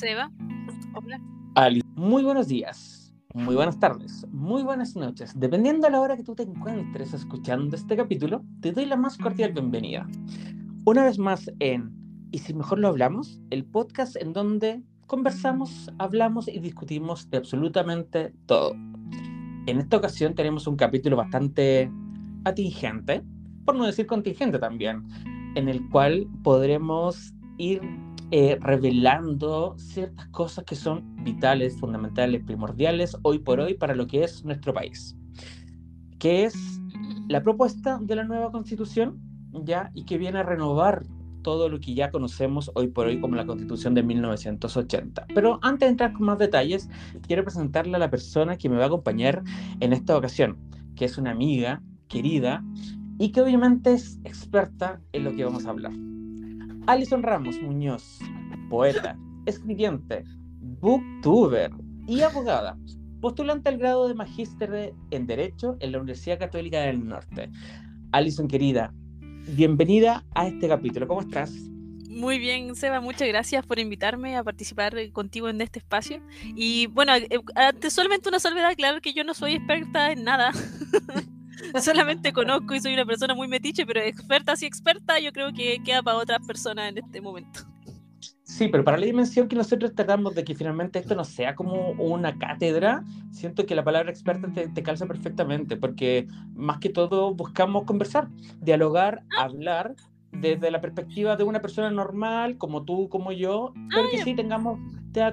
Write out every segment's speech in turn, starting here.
Seba. Hola. Ali, muy buenos días, muy buenas tardes, muy buenas noches. Dependiendo de la hora que tú te encuentres escuchando este capítulo, te doy la más cordial bienvenida. Una vez más en Y si mejor lo hablamos, el podcast en donde conversamos, hablamos y discutimos de absolutamente todo. En esta ocasión tenemos un capítulo bastante atingente, por no decir contingente también, en el cual podremos ir eh, revelando ciertas cosas que son vitales, fundamentales, primordiales hoy por hoy para lo que es nuestro país, que es la propuesta de la nueva constitución, ya, y que viene a renovar todo lo que ya conocemos hoy por hoy como la constitución de 1980. Pero antes de entrar con más detalles, quiero presentarle a la persona que me va a acompañar en esta ocasión, que es una amiga querida y que obviamente es experta en lo que vamos a hablar. Alison Ramos Muñoz, poeta, escribiente, booktuber y abogada, postulante al grado de magíster en Derecho en la Universidad Católica del Norte. Alison, querida, bienvenida a este capítulo. ¿Cómo estás? Muy bien, Seba, muchas gracias por invitarme a participar contigo en este espacio. Y bueno, eh, antes solamente una salvedad, claro que yo no soy experta en nada. solamente conozco y soy una persona muy metiche, pero experta sí experta, yo creo que queda para otras personas en este momento. Sí, pero para la dimensión que nosotros tratamos de que finalmente esto no sea como una cátedra, siento que la palabra experta te, calza perfectamente, porque más que todo buscamos conversar, dialogar, ah. hablar desde la perspectiva de una persona normal, como tú, como yo, pero que sí tengamos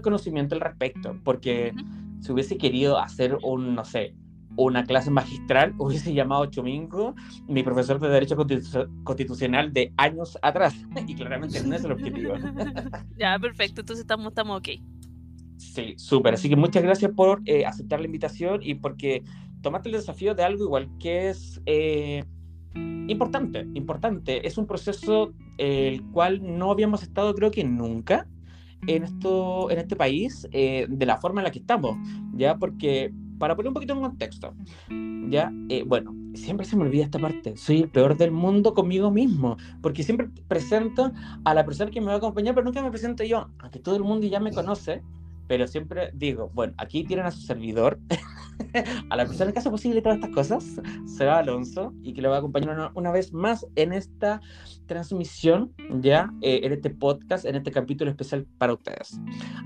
conocimiento al respecto, porque si hubiese querido hacer un, no sé, una clase magistral hubiese llamado Chomingo mi profesor de Derecho Constitucional de años atrás. Y claramente no es el objetivo. ya, perfecto. Entonces estamos, estamos ok. Sí, súper. Así que muchas gracias por eh, aceptar la invitación y porque tomaste el desafío de algo igual que es eh, importante, importante. Es un proceso el cual no habíamos estado creo que nunca en, esto, en este país eh, de la forma en la que estamos, ¿ya? Porque para poner un poquito en contexto, ya, eh, bueno, siempre se me olvida esta parte, soy el peor del mundo conmigo mismo, porque siempre presento a la persona que me va a acompañar, pero nunca me presento yo, aunque todo el mundo ya me conoce, pero siempre digo, bueno, aquí tienen a su servidor, a la persona que hace posible todas estas cosas, Seba Alonso, y que le va a acompañar una, vez más en esta transmisión, ya, eh, en este podcast, en este capítulo especial para ustedes.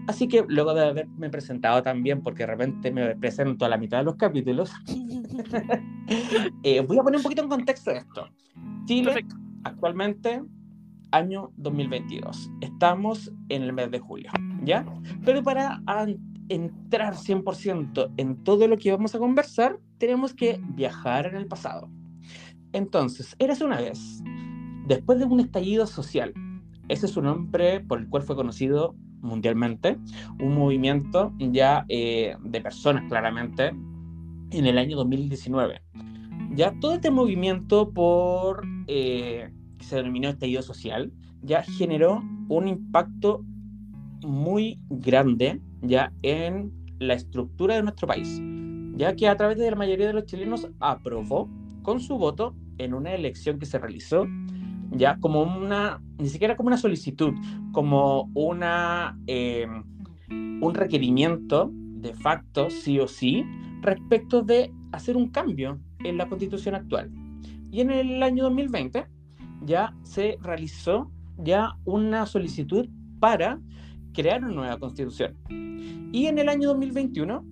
Así que luego de haberme presentado también, porque de repente me presento a la mitad de los capítulos, eh, voy a poner un poquito en contexto esto. Chile, actualmente, año 2022. Estamos en el mes de julio, ¿ya? Pero para entrar 100% en todo lo que vamos a conversar, tenemos que viajar en el pasado. Entonces, eras una vez, después de un estallido social, ese es su nombre por el cual fue conocido mundialmente, un movimiento ya eh, de personas claramente en el año 2019. Ya todo este movimiento por, eh, que se denominó estallido social, ya generó un impacto muy grande ya en la estructura de nuestro país, ya que a través de la mayoría de los chilenos aprobó con su voto en una elección que se realizó ya como una, ni siquiera como una solicitud, como una, eh, un requerimiento de facto, sí o sí, respecto de hacer un cambio en la constitución actual. Y en el año 2020 ya se realizó ya una solicitud para crear una nueva constitución. Y en el año 2021,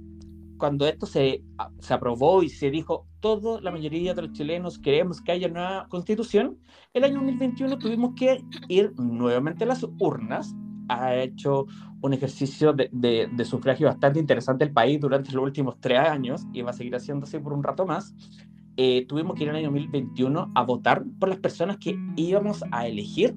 cuando esto se, se aprobó y se dijo, toda la mayoría de los chilenos queremos que haya una nueva constitución, el año 2021 tuvimos que ir nuevamente a las urnas. Ha hecho un ejercicio de, de, sufragio bastante interesante el país durante los últimos tres años y va a seguir haciéndose por un rato más. Eh, tuvimos que ir en el año 2021 a votar por las personas que íbamos a elegir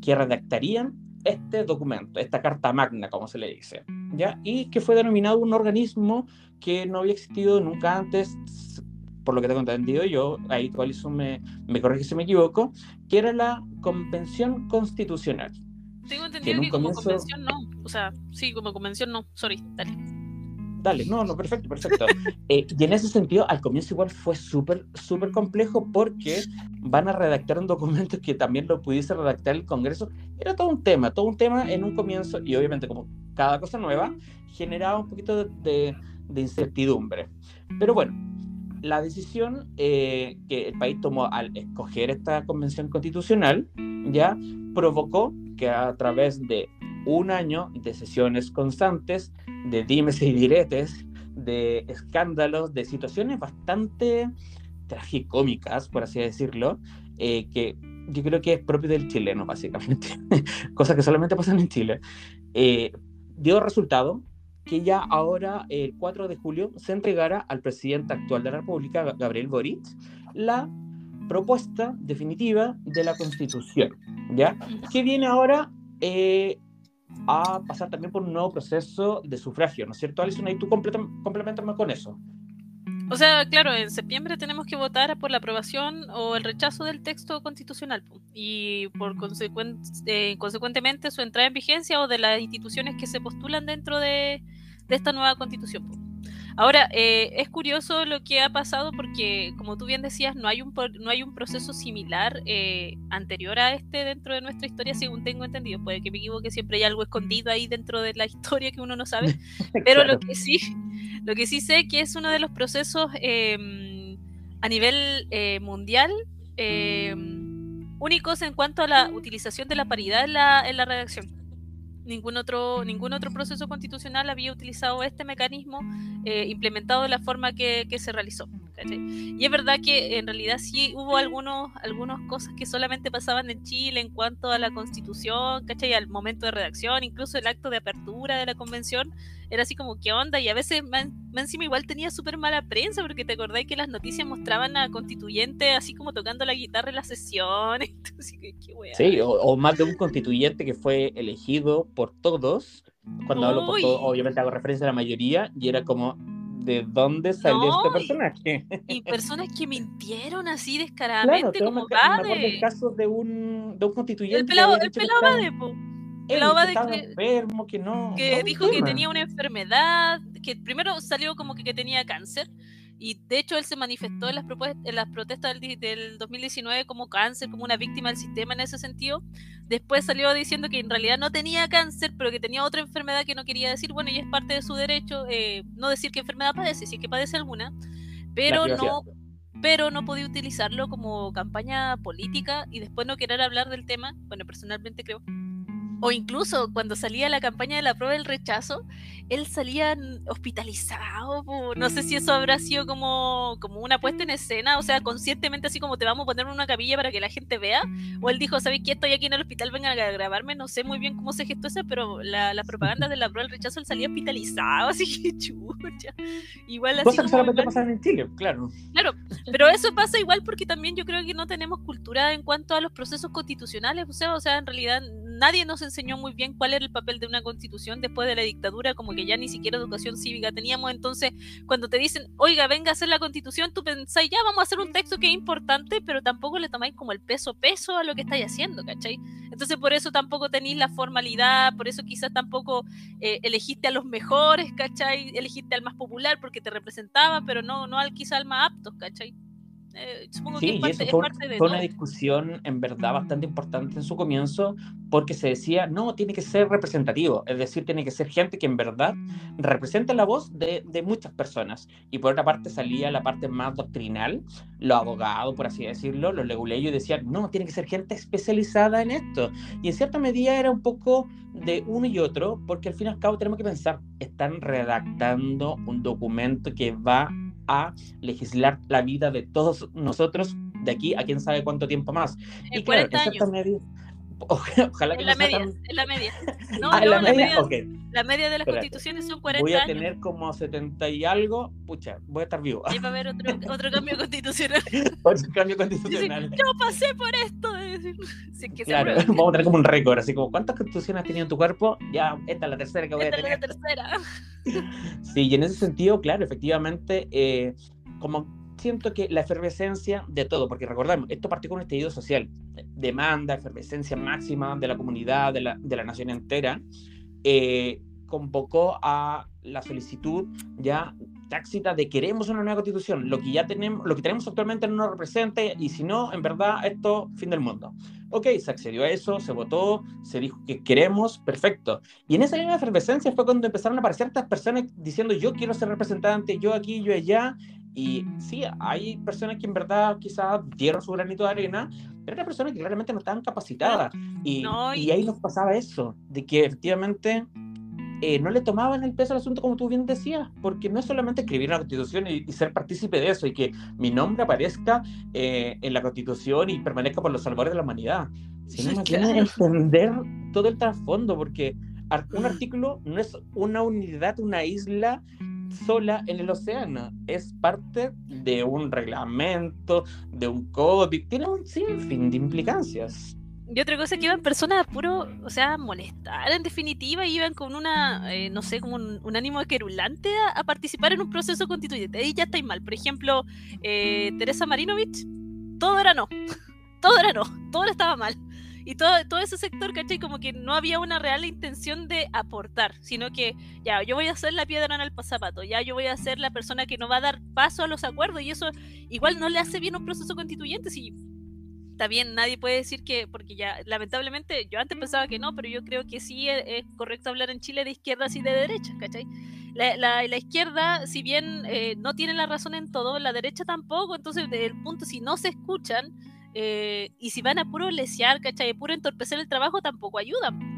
que redactarían este documento, esta carta magna, como se le dice, ¿ya? Y que fue denominado un organismo que no había existido nunca antes, por lo que tengo entendido yo, ahí tú me, me corrige si me equivoco, que era la Convención Constitucional. Tengo entendido que, como convención no, o sea, sí, como convención no, sorry, dale. Dale, no, no, perfecto, perfecto. Eh, y en ese sentido, al comienzo igual fue súper, súper complejo porque van a redactar un documento que también lo pudiese redactar el Congreso. Era todo un tema, todo un tema en un comienzo y obviamente como cada cosa nueva, generaba un poquito de, incertidumbre. Pero bueno, la decisión eh, que el país tomó al escoger esta convención constitucional ya provocó que a través de un año de sesiones constantes, de dimes y diretes, de escándalos, de situaciones bastante tragicómicas, por así decirlo, eh, que yo creo que es propio del chileno, básicamente, cosas que solamente pasan en Chile, eh, dio resultado que ya ahora, el 4 de julio, se entregara al presidente actual de la República, Gabriel Boric, la propuesta definitiva de la Constitución, ¿ya? Que viene ahora eh, a pasar también por un nuevo proceso de sufragio, ¿no es cierto, Alison? Y tú complementame con eso. O sea, claro, en septiembre tenemos que votar por la aprobación o el rechazo del texto constitucional y por eh, consecuentemente su entrada en vigencia o de las instituciones que se postulan dentro de, esta nueva constitución. Ahora, eh, es curioso lo que ha pasado porque, como tú bien decías, no hay un, no hay un proceso similar eh, anterior a este dentro de nuestra historia, según tengo entendido. Puede que me equivoque, siempre hay algo escondido ahí dentro de la historia que uno no sabe. Pero lo que sí lo que sí sé que es uno de los procesos em, a nivel eh, mundial em, únicos en cuanto a la utilización de la paridad en la, en la redacción ningún otro, ningún otro proceso constitucional había utilizado este mecanismo eh, implementado de la forma que, que se realizó. Y es verdad que en realidad sí hubo algunos, algunas cosas que solamente pasaban en Chile en cuanto a la constitución, ¿cachai? al momento de redacción, incluso el acto de apertura de la convención, era así como, ¿qué onda? Y a veces encima igual tenía súper mala prensa, porque te acordáis que las noticias mostraban a constituyente así como tocando la guitarra en las sesiones. sí, o, más de un constituyente que fue elegido por todos. Cuando hablo por todos, obviamente hago referencia a la mayoría, y era como, ¿de dónde salió este personaje? Y, personas que mintieron así descaradamente, claro, como Bade. el caso de un, de un constituyente. El pelado, el pelado Bade, po que, enfermo, que no. Que dijo que tenía una enfermedad, que primero salió como que, tenía cáncer, y de hecho él se manifestó en las, en las protestas del, del, 2019 como cáncer, como una víctima del sistema en ese sentido. Después salió diciendo que en realidad no tenía cáncer, pero que tenía otra enfermedad que no quería decir. Bueno, y es parte de su derecho eh, no decir qué enfermedad padece, si es que padece alguna, pero no pero no podía utilizarlo como campaña política y después no querer hablar del tema. Bueno, personalmente creo o incluso cuando salía la campaña de la prueba del rechazo, él salía hospitalizado. No sé si eso habrá sido como, como una puesta en escena, o sea, conscientemente así como te vamos a poner en una capilla para que la gente vea. O él dijo, ¿sabéis que estoy aquí en el hospital? Vengan a grabarme. No sé muy bien cómo se gestó eso, pero la, la propaganda de la prueba del rechazo él salía hospitalizado, así que chucha. Igual así. Cosas que solamente pasan en Chile, claro. Claro, pero eso pasa igual porque también yo creo que no tenemos cultura en cuanto a los procesos constitucionales. O sea, o sea en realidad nadie nos enseñó muy bien cuál era el papel de una constitución después de la dictadura, como que ya ni siquiera educación cívica teníamos. Entonces, cuando te dicen, oiga, venga a hacer la constitución, tú pensáis, ya vamos a hacer un texto que es importante, pero tampoco le tomáis como el peso peso a lo que estáis haciendo, ¿cachai? Entonces, por eso tampoco tenéis la formalidad, por eso quizás tampoco eh, elegiste a los mejores, ¿cachai? Elegiste al más popular porque te representaba, pero no, no al quizá al más apto, ¿cachai? Eh, sí, y eso fue, una discusión en verdad bastante importante en su comienzo, porque se decía, no, tiene que ser representativo, es decir, tiene que ser gente que en verdad represente la voz de, de muchas personas. Y por otra parte salía la parte más doctrinal, los abogados, por así decirlo, los leguleyos decían, no, tiene que ser gente especializada en esto. Y en cierta medida era un poco de uno y otro, porque al fin y al cabo tenemos que pensar, están redactando un documento que va a legislar la vida de todos nosotros de aquí a quién sabe cuánto tiempo más. y claro, en Ojalá que la media, en la media. No, ah, no, la, media, la media de las constituciones son 40 años. Voy a tener como 70 y algo, pucha, voy a estar vivo. Y va a haber otro, otro cambio constitucional. otro cambio constitucional. yo pasé por esto. Sí, que claro, vamos a tener como un récord, así como, ¿cuántas constituciones has tenido en tu cuerpo? Ya, esta es la tercera que voy esta a tener. Esta es la tercera. sí, y en ese sentido, claro, efectivamente, eh, como siento que la efervescencia de todo, porque recordemos, esto partió con un estallido social, demanda, efervescencia máxima de la comunidad, de la, de la nación entera, eh, convocó a la solicitud ya tácita de queremos una nueva constitución, lo que ya tenemos, lo que tenemos actualmente no nos representa y si no, en verdad, esto fin del mundo. Ok, se accedió a eso, se votó, se dijo que queremos, perfecto. Y en esa misma efervescencia fue cuando empezaron a aparecer estas personas diciendo yo quiero ser representante, yo aquí, yo allá. Y sí, hay personas que en verdad quizás dieron su granito de arena, pero eran personas que claramente no estaban capacitadas. Y, y... ahí nos pasaba eso, de que efectivamente eh, no le tomaban el peso al asunto como tú bien decías, porque no es solamente escribir una constitución y, ser partícipe de eso y que mi nombre aparezca eh, en la constitución y permanezca por los salvadores de la humanidad, sino más bien entender todo el trasfondo, porque un artículo no es una unidad, una isla sola en el océano, es parte de un reglamento, de un código, tiene un sinfín de implicancias. Y otra cosa que iban personas puro, o sea, molestar en definitiva, iban con una, eh, no sé, como un, ánimo querulante a, participar en un proceso constituyente. Ahí ya estáis mal. Por ejemplo, eh, Teresa Marinovich, todo era no. todo era no. Todo estaba mal. Y todo, todo ese sector, ¿cachai? Como que no había una real intención de aportar, sino que ya, yo voy a ser la piedra en el zapato, ya yo voy a ser la persona que no va a dar paso a los acuerdos, y eso igual no le hace bien un proceso constituyente. Si está bien, nadie puede decir que, porque ya lamentablemente yo antes pensaba que no, pero yo creo que sí es, correcto hablar en Chile de izquierdas y de derechas, ¿cachai? La, la, izquierda, si bien eh, no tiene la razón en todo, la derecha tampoco, entonces el punto, si no se escuchan eh, y si van a puro lesear, ¿cachai? A puro entorpecer el trabajo, tampoco ayudan.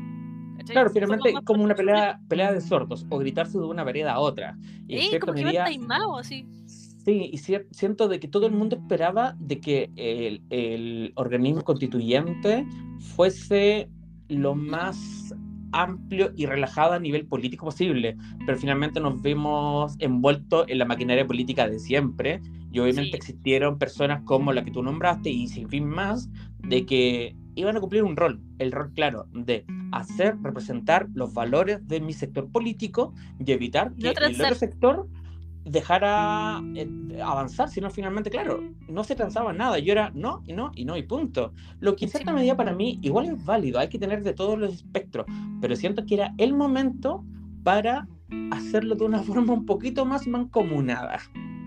Claro, finalmente como, como una pelea, pelea de sordos, o gritarse de una vereda a otra. Y sí, como que así. Sí, y siento de que todo el mundo esperaba de que el, el organismo constituyente fuese lo más amplio y relajado a nivel político posible, pero finalmente nos vimos envueltos en la maquinaria política de siempre y obviamente existieron personas como la que tú nombraste y sin fin más, de que iban a cumplir un rol, el rol claro de hacer representar los valores de mi sector político y evitar que el otro sector dejara eh, avanzar, sino finalmente, claro, no se transaba nada. Yo era no y no y no y punto. Lo que en cierta medida para mí igual es válido, hay que tener de todos los espectros, pero siento que era el momento para hacerlo de una forma un poquito más mancomunada.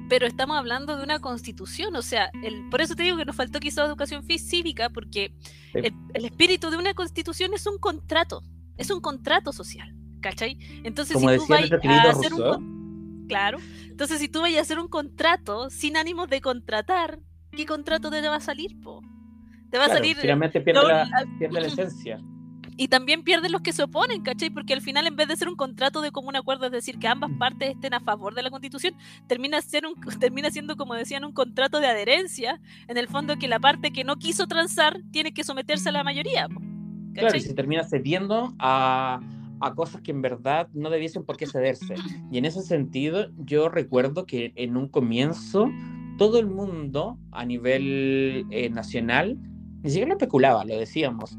Pero estamos hablando de una constitución, o sea, el, por eso te digo que nos faltó quizás educación cívica, porque el, espíritu de una constitución es un contrato, es un contrato social, ¿cachai? Entonces, si tú vas a hacer un Claro. Entonces, si tú vayas a hacer un contrato sin ánimos de contratar, ¿qué contrato te va a salir, po? Te va a salir. Finalmente pierde, la, pierde la esencia. Y también pierden los que se oponen, ¿cachai? Porque al final, en vez de ser un contrato de común acuerdo, es decir, que ambas partes estén a favor de la constitución, termina, ser un, termina siendo, como decían, un contrato de adherencia, en el fondo que la parte que no quiso transar tiene que someterse a la mayoría. Claro, y se termina cediendo a, a cosas que en verdad no debiesen por qué cederse. Y en ese sentido, yo recuerdo que en un comienzo todo el mundo a nivel eh, nacional ni siquiera lo especulaba, lo decíamos.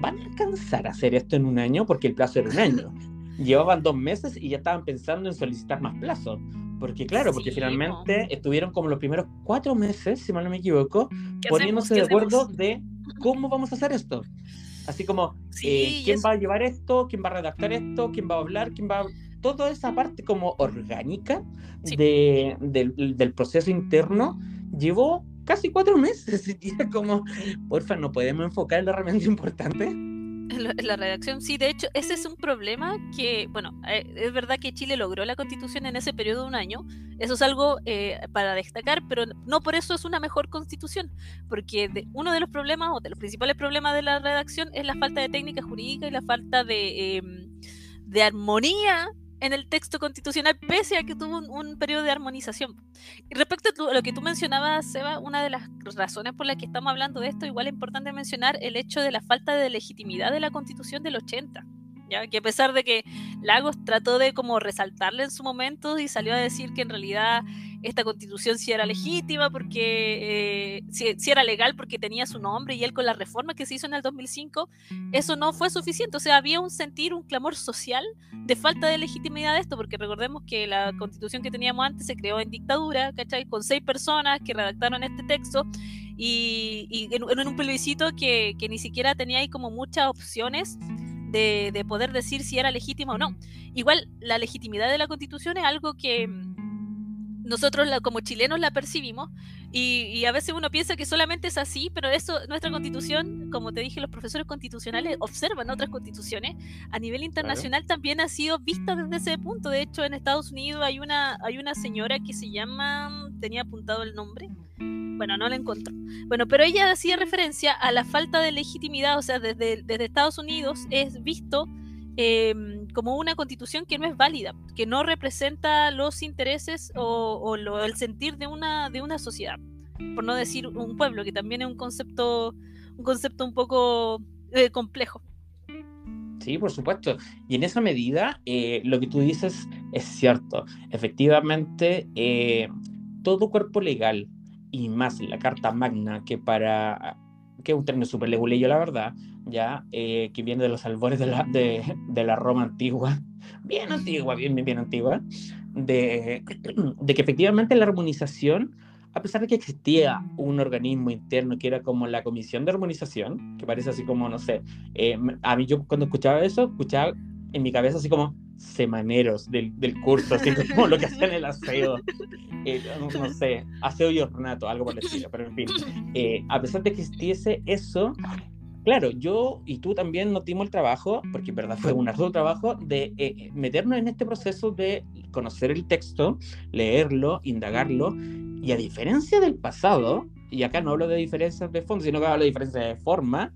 ¿Van a alcanzar a hacer esto en un año? Porque el plazo era un año. Llevaban dos meses y ya estaban pensando en solicitar más plazo. Porque claro, porque finalmente estuvieron como los primeros cuatro meses, si mal no me equivoco, poniéndose de acuerdo de cómo vamos a hacer esto. Así como, eh, ¿quién va a llevar esto? ¿Quién va a redactar esto? ¿Quién va a hablar? ¿Quién va a... Toda esa parte como orgánica de, del, proceso interno llevó casi cuatro meses. Y como, porfa, ¿no podemos enfocar en la herramienta importante? La redacción, sí, de hecho, ese es un problema que, bueno, eh, es verdad que Chile logró la constitución en ese periodo de un año, eso es algo eh, para destacar, pero no por eso es una mejor constitución, porque uno de los problemas o de los principales problemas de la redacción es la falta de técnica jurídica y la falta de, em, de armonía en el texto constitucional, pese a que tuvo un, periodo de armonización. Y respecto a, lo que tú mencionabas, Seba, una de las razones por las que estamos hablando de esto, igual es importante mencionar el hecho de la falta de legitimidad de la constitución del 80. ¿Ya? que a pesar de que Lagos trató de como resaltarle en su momento y salió a decir que en realidad esta constitución sí era legítima, porque eh, sí, era legal porque tenía su nombre y él con la reforma que se hizo en el 2005, eso no fue suficiente. O sea, había un sentir, un clamor social de falta de legitimidad de esto, porque recordemos que la constitución que teníamos antes se creó en dictadura, ¿cachai? Con seis personas que redactaron este texto y, en, un plebiscito que, que ni siquiera tenía ahí como muchas opciones. De, de, poder decir si era legítima o no. Igual, la legitimidad de la constitución es algo que, nosotros como chilenos la percibimos Y, a veces uno piensa que solamente es así, pero eso, nuestra constitución, como te dije, los profesores constitucionales observan otras constituciones. A nivel internacional también ha sido vista desde ese punto. De hecho, en Estados Unidos hay una, hay una señora que se llama, tenía apuntado el nombre, bueno, no la encontró. Bueno, pero ella hacía referencia a la falta de legitimidad, o sea, desde, desde Estados Unidos es visto em, como una constitución que no es válida, que no representa los intereses o, el sentir de una, de una sociedad, por no decir un pueblo, que también es un concepto, un concepto un poco eh, complejo. Sí, por supuesto. Y en esa medida, eh, lo que tú dices es cierto. Efectivamente, eh, todo cuerpo legal y más la Carta Magna, que para que es un término súper leguleyo, la verdad, ya, eh, que viene de los albores de la, de, de, la Roma antigua, bien antigua, bien, bien, bien antigua, de, de que efectivamente la armonización, a pesar de que existía un organismo interno que era como la Comisión de Armonización, que parece así como, no sé, eh, a mí yo cuando escuchaba eso, escuchaba en mi cabeza así como semaneros del, del curso, así como lo que hacen el aseo, eh, no, sé, aseo y ornato, algo por el estilo, pero en fin, eh, a pesar de que existiese eso, claro, yo y tú también nos dimos el trabajo, porque en verdad fue un arduo trabajo, de eh, meternos en este proceso de conocer el texto, leerlo, indagarlo, y a diferencia del pasado, y acá no hablo de diferencias de fondo, sino que hablo de diferencias de forma,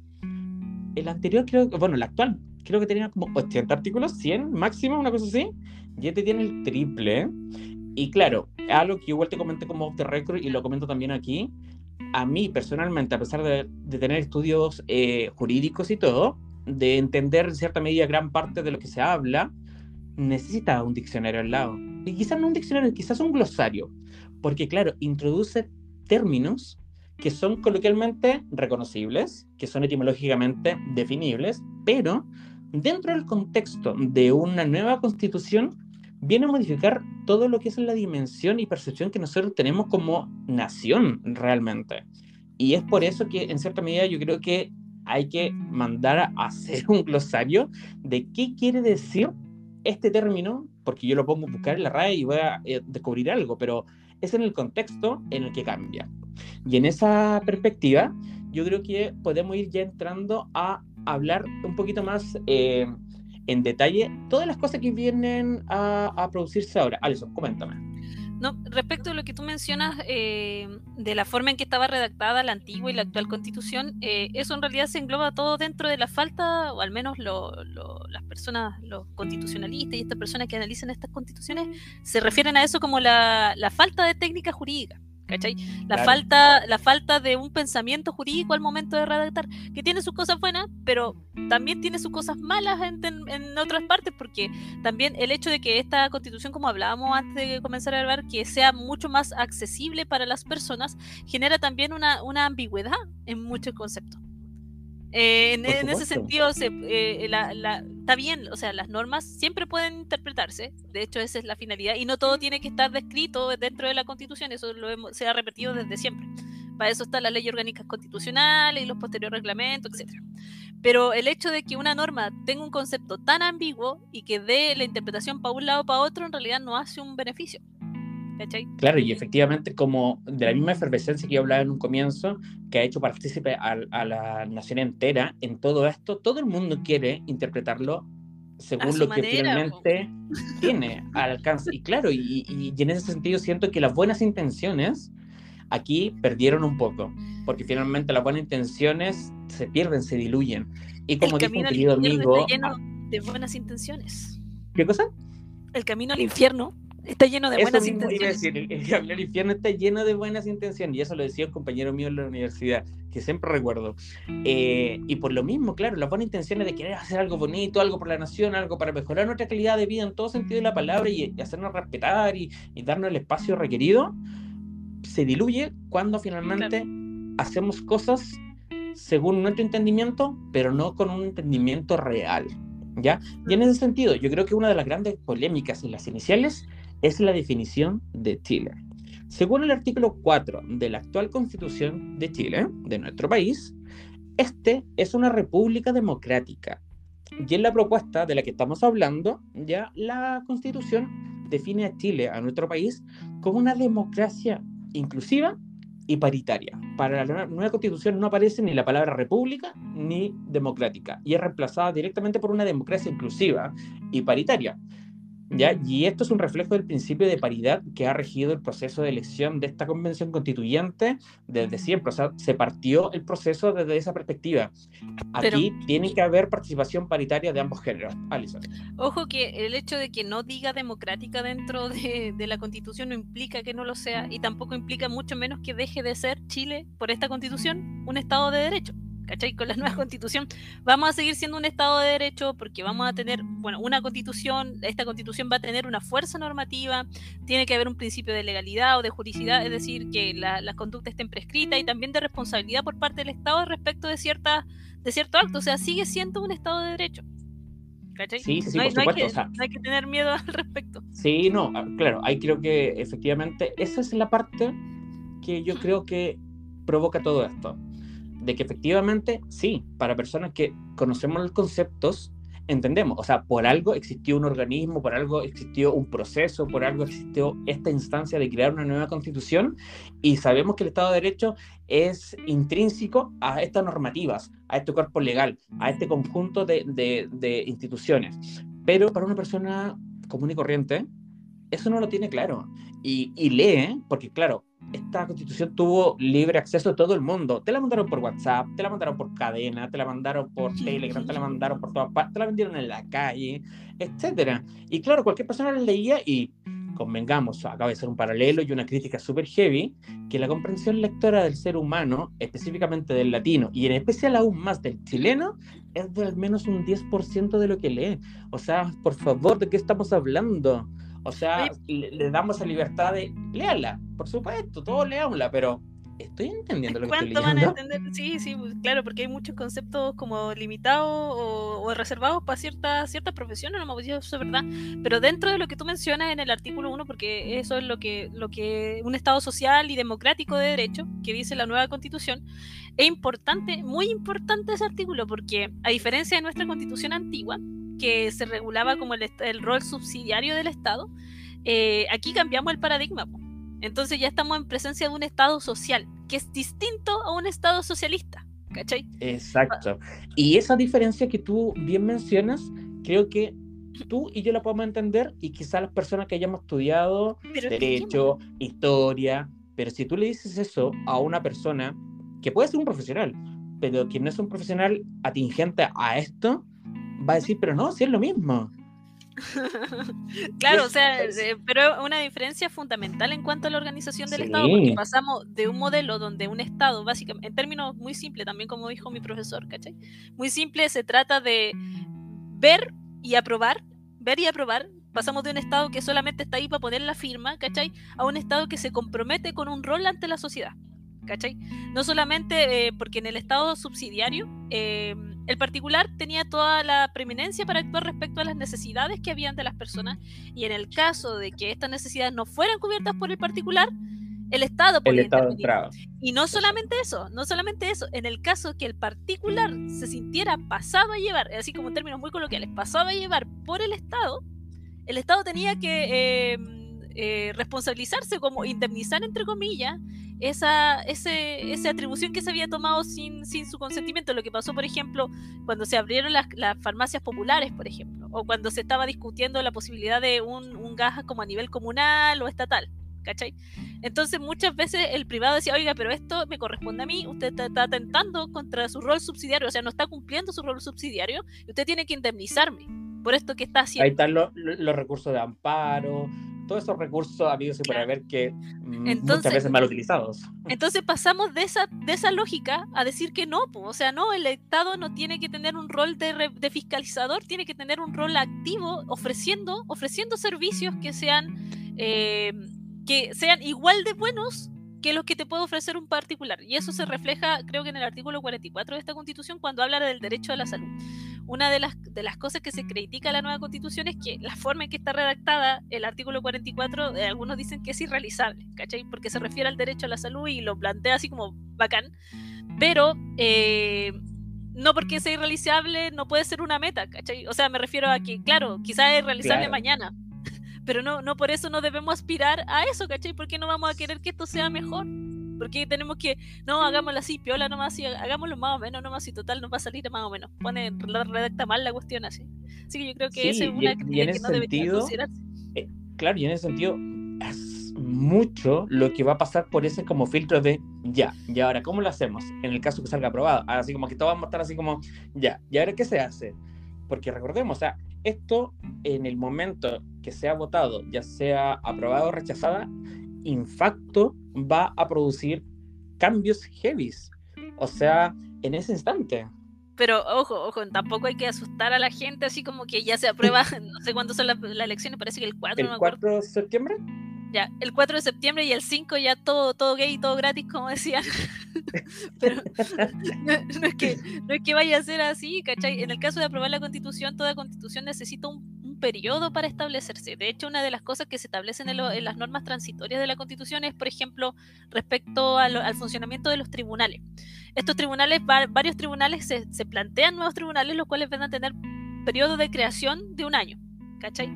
el anterior bueno, el actual creo que tenía como 80 artículos, 100 máximo, una cosa así, y este tiene el triple. Y claro, algo que igual te comenté como off the record y lo comento también aquí, a mí personalmente, a pesar de, tener estudios eh, jurídicos y todo, de entender en cierta medida gran parte de lo que se habla, necesita un diccionario al lado. Y quizás no un diccionario, quizás un glosario, porque claro, introduce términos que son coloquialmente reconocibles, que son etimológicamente definibles, pero dentro del contexto de una nueva constitución, viene a modificar todo lo que es la dimensión y percepción que nosotros tenemos como nación realmente. Y es por eso que en cierta medida yo creo que hay que mandar a hacer un glosario de qué quiere decir este término, porque yo lo pongo a buscar en la RAE y voy a eh, descubrir algo, pero es en el contexto en el que cambia. Y en esa perspectiva, yo creo que podemos ir ya entrando a hablar un poquito más eh, en detalle todas las cosas que vienen a, producirse ahora. Alison, coméntame. No, respecto a lo que tú mencionas eh, de la forma en que estaba redactada la antigua y la actual constitución, eh, eso en realidad se engloba todo dentro de la falta, o al menos las personas, los constitucionalistas y estas personas que analizan estas constituciones, se refieren a eso como la falta de técnica jurídica. ¿Cachai? La, falta, la falta de un pensamiento jurídico al momento de redactar, que tiene sus cosas buenas, pero también tiene sus cosas malas en, en, otras partes, porque también el hecho de que esta constitución, como hablábamos antes de comenzar a hablar, que sea mucho más accesible para las personas, genera también una, una ambigüedad en muchos conceptos. Eh, en, ese sentido, eh, está bien, o sea, las normas siempre pueden interpretarse, de hecho esa es la finalidad, y no todo tiene que estar descrito dentro de la Constitución, eso lo se ha repetido desde siempre. Para eso están las leyes orgánicas constitucionales y los posteriores reglamentos, etc. Pero el hecho de que una norma tenga un concepto tan ambiguo y que dé la interpretación para un lado o para otro, en realidad no hace un beneficio. Claro, y efectivamente, como de la misma efervescencia que yo hablaba en un comienzo, que ha hecho partícipe a, la nación entera en todo esto, todo el mundo quiere interpretarlo según lo que finalmente tiene al alcance. Y claro, y, y, en ese sentido siento que las buenas intenciones aquí perdieron un poco, porque finalmente las buenas intenciones se pierden, se diluyen. Y como dijo un querido amigo... Está lleno de buenas intenciones. ¿Qué cosa? El camino al infierno Está lleno de buenas intenciones. Decir, el, infierno está lleno de buenas intenciones, y eso lo decía un compañero mío en la universidad, que siempre recuerdo. Eh, y por lo mismo, claro, las buenas intenciones de querer hacer algo bonito, algo por la nación, algo para mejorar nuestra calidad de vida en todo sentido de la palabra y, hacernos respetar y, darnos el espacio requerido, se diluye cuando finalmente hacemos cosas según nuestro entendimiento, pero no con un entendimiento real. ¿Ya? Y en ese sentido, yo creo que una de las grandes polémicas en las iniciales es la definición de Chile. Según el artículo 4 de la actual constitución de Chile, de nuestro país, este es una república democrática. Y en la propuesta de la que estamos hablando, ya la constitución define a Chile, a nuestro país, como una democracia inclusiva y paritaria. Para la nueva constitución no aparece ni la palabra república ni democrática y es reemplazada directamente por una democracia inclusiva y paritaria. ¿Ya? Y esto es un reflejo del principio de paridad que ha regido el proceso de elección de esta convención constituyente desde siempre. O sea, se partió el proceso desde esa perspectiva. Aquí tiene que haber participación paritaria de ambos géneros. Alison. Ojo que el hecho de que no diga democrática dentro de, de la constitución no implica que no lo sea y tampoco implica mucho menos que deje de ser Chile, por esta constitución, un Estado de Derecho. ¿Cachai? Con la nueva constitución vamos a seguir siendo un Estado de Derecho porque vamos a tener, bueno, una constitución, esta constitución va a tener una fuerza normativa, tiene que haber un principio de legalidad o de juridicidad, es decir, que las conductas estén prescritas y también de responsabilidad por parte del Estado respecto de, cierta, de cierto acto, o sea, sigue siendo un Estado de Derecho. ¿Cachai? Sí, sí, sí, no, por hay, supuesto. que, no hay que tener miedo al respecto. Sí, no, ah, claro, ahí creo que efectivamente esa es la parte que yo creo que provoca todo esto de que efectivamente, sí, para personas que conocemos los conceptos, entendemos, o sea, por algo existió un organismo, por algo existió un proceso, por algo existió esta instancia de crear una nueva constitución y sabemos que el Estado de Derecho es intrínseco a estas normativas, a este cuerpo legal, a este conjunto de, de instituciones. Pero para una persona común y corriente, eso no lo tiene claro. Y, y lee, porque claro, esta constitución tuvo libre acceso a todo el mundo. Te la mandaron por WhatsApp, te la mandaron por cadena, te la mandaron por Telegram, te la mandaron por todas partes, te la vendieron en la calle, etc. Y claro, cualquier persona la leía y convengamos, acaba de ser un paralelo y una crítica súper heavy, que la comprensión lectora del ser humano, específicamente del latino y en especial aún más del chileno, es de al menos un 10% de lo que lee. O sea, por favor, ¿de qué estamos hablando? O sea, le, damos la libertad de léala, por supuesto, todos leámosla, pero estoy entendiendo lo que estoy leyendo. van a entender? Sí, sí, pues, claro, porque hay muchos conceptos como limitados o, reservados para ciertas ciertas profesiones, no me eso es verdad. Pero dentro de lo que tú mencionas en el artículo 1, porque eso es lo que, lo que un Estado social y democrático de derecho, que dice la nueva constitución, es importante, muy importante ese artículo, porque a diferencia de nuestra constitución antigua, que se regulaba como el, rol subsidiario del Estado, eh, aquí cambiamos el paradigma. Entonces ya estamos en presencia de un Estado social, que es distinto a un Estado socialista. ¿Cachai? Exacto. Y esa diferencia que tú bien mencionas, creo que tú y yo la podemos entender y quizás las personas que hayamos estudiado derecho, historia, pero si tú le dices eso a una persona que puede ser un profesional, pero que no es un profesional atingente a esto, va a decir, pero no, sí es lo mismo. claro, o sea, pero una diferencia fundamental en cuanto a la organización del Estado, porque pasamos de un modelo donde un Estado, básicamente, en términos muy simples, también como dijo mi profesor, ¿cachai? Muy simple, se trata de ver y aprobar, ver y aprobar. Pasamos de un Estado que solamente está ahí para poner la firma, ¿cachai? A un Estado que se compromete con un rol ante la sociedad, ¿cachai? No solamente eh, porque en el Estado subsidiario, eh, el particular tenía toda la preeminencia para actuar respecto a las necesidades que habían de las personas y en el caso de que estas necesidades no fueran cubiertas por el particular, el Estado podía el Estado entraba. Y no solamente eso, no solamente eso, en el caso que el particular se sintiera pasado a llevar, así como en términos muy coloquiales, pasado a llevar por el Estado, el Estado tenía que eh, eh, responsabilizarse, como indemnizar, entre comillas, esa, ese, esa atribución que se había tomado sin, sin su consentimiento. Lo que pasó, por ejemplo, cuando se abrieron las, las farmacias populares, por ejemplo, o cuando se estaba discutiendo la posibilidad de un, un gas como a nivel comunal o estatal. ¿cachai? Entonces muchas veces el privado decía, oiga, pero esto me corresponde a mí, usted está, atentando contra su rol subsidiario, o sea, no está cumpliendo su rol subsidiario y usted tiene que indemnizarme por esto que está haciendo. Ahí están los, los recursos de amparo, todos esos recursos amigos y por ver que mm, muchas veces mal utilizados. Entonces pasamos de esa, de esa lógica a decir que no, o sea, no, el Estado no tiene que tener un rol de, de, fiscalizador, tiene que tener un rol activo ofreciendo, ofreciendo servicios que sean, eh, que sean igual de buenos que los que te puede ofrecer un particular. Y eso se refleja, creo que en el artículo 44 de esta constitución, cuando habla del derecho a la salud una de las, de las cosas que se critica a la nueva constitución es que la forma en que está redactada el artículo 44, eh, algunos dicen que es irrealizable, ¿cachai? Porque se refiere al derecho a la salud y lo plantea así como bacán, pero eh, no porque sea irrealizable no puede ser una meta, ¿cachai? O sea, me refiero a que, claro, quizás es realizable mañana, pero no, no por eso no debemos aspirar a eso, ¿cachai? Porque no vamos a querer que esto sea mejor Porque tenemos que, no, hagámoslo así, piola nomás, y hagámoslo más o menos nomás, y total nos va a salir más o menos. Pone, redacta mal la cuestión así. Así que yo creo que esa es una crítica que no considerarse. Eh, claro, y en ese sentido, es mucho lo que va a pasar por ese como filtro de ya, y ahora, ¿cómo lo hacemos? En el caso que salga aprobado. Así como que todos vamos a estar así como, ya, ¿y ahora qué se hace? Porque recordemos, o sea, esto en el momento que sea votado, ya sea aprobado o rechazada, infacto va a producir cambios heavies. O sea, en ese instante. Pero ojo, ojo, tampoco hay que asustar a la gente así como que ya se aprueba, no sé cuándo son las, elecciones, parece que el 4, ¿El 4 de septiembre? Ya, el 4 de septiembre y el 5 ya todo, todo gay, todo gratis, como decían. Pero no, es que, no es que vaya a ser así, ¿cachai? En el caso de aprobar la constitución, toda constitución necesita un, periodo para establecerse. De hecho, una de las cosas que se establecen en, las normas transitorias de la constitución es, por ejemplo, respecto al funcionamiento de los tribunales. Estos tribunales, varios tribunales, se, plantean nuevos tribunales, los cuales van a tener periodo de creación de un año, ¿cachai?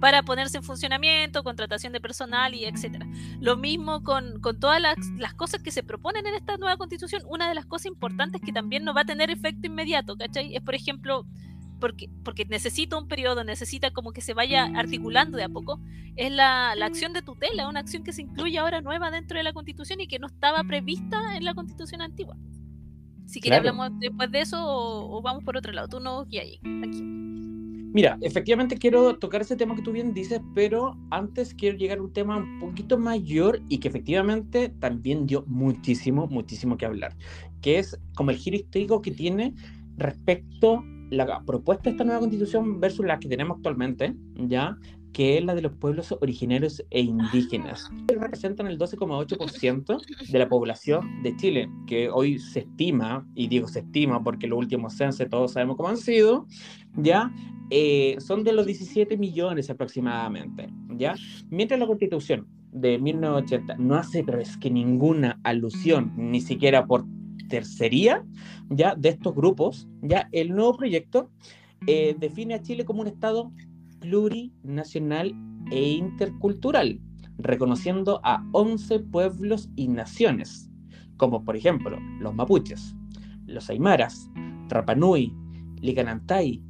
para ponerse en funcionamiento, contratación de personal y etcétera. Lo mismo con, con todas las, las, cosas que se proponen en esta nueva constitución. Una de las cosas importantes que también no va a tener efecto inmediato, ¿cachai? Es, por ejemplo, porque, porque necesita un periodo, necesita como que se vaya articulando de a poco, es la, la acción de tutela, una acción que se incluye ahora nueva dentro de la constitución y que no estaba prevista en la constitución antigua. Si quieres hablamos después de eso o, vamos por otro lado. Tú no y ahí, aquí. Mira, efectivamente quiero tocar ese tema que tú bien dices, pero antes quiero llegar a un tema un poquito mayor y que efectivamente también dio muchísimo, muchísimo que hablar, que es como el giro histórico que tiene respecto la propuesta de esta nueva constitución versus la que tenemos actualmente, ¿ya? que es la de los pueblos originarios e indígenas. Representan el 12,8% de la población de Chile, que hoy se estima, y digo se estima porque los últimos censos todos sabemos cómo han sido, ¿ya? Eh, son de los 17 millones aproximadamente, ¿ya? Mientras la Constitución de 1980 no hace pero es que ninguna alusión, ni siquiera por tercería, ¿ya? De estos grupos, ¿ya? El nuevo proyecto eh, define a Chile como un Estado plurinacional e intercultural, reconociendo a 11 pueblos y naciones, como por ejemplo los mapuches, los aymaras, Rapanui, Liganantay,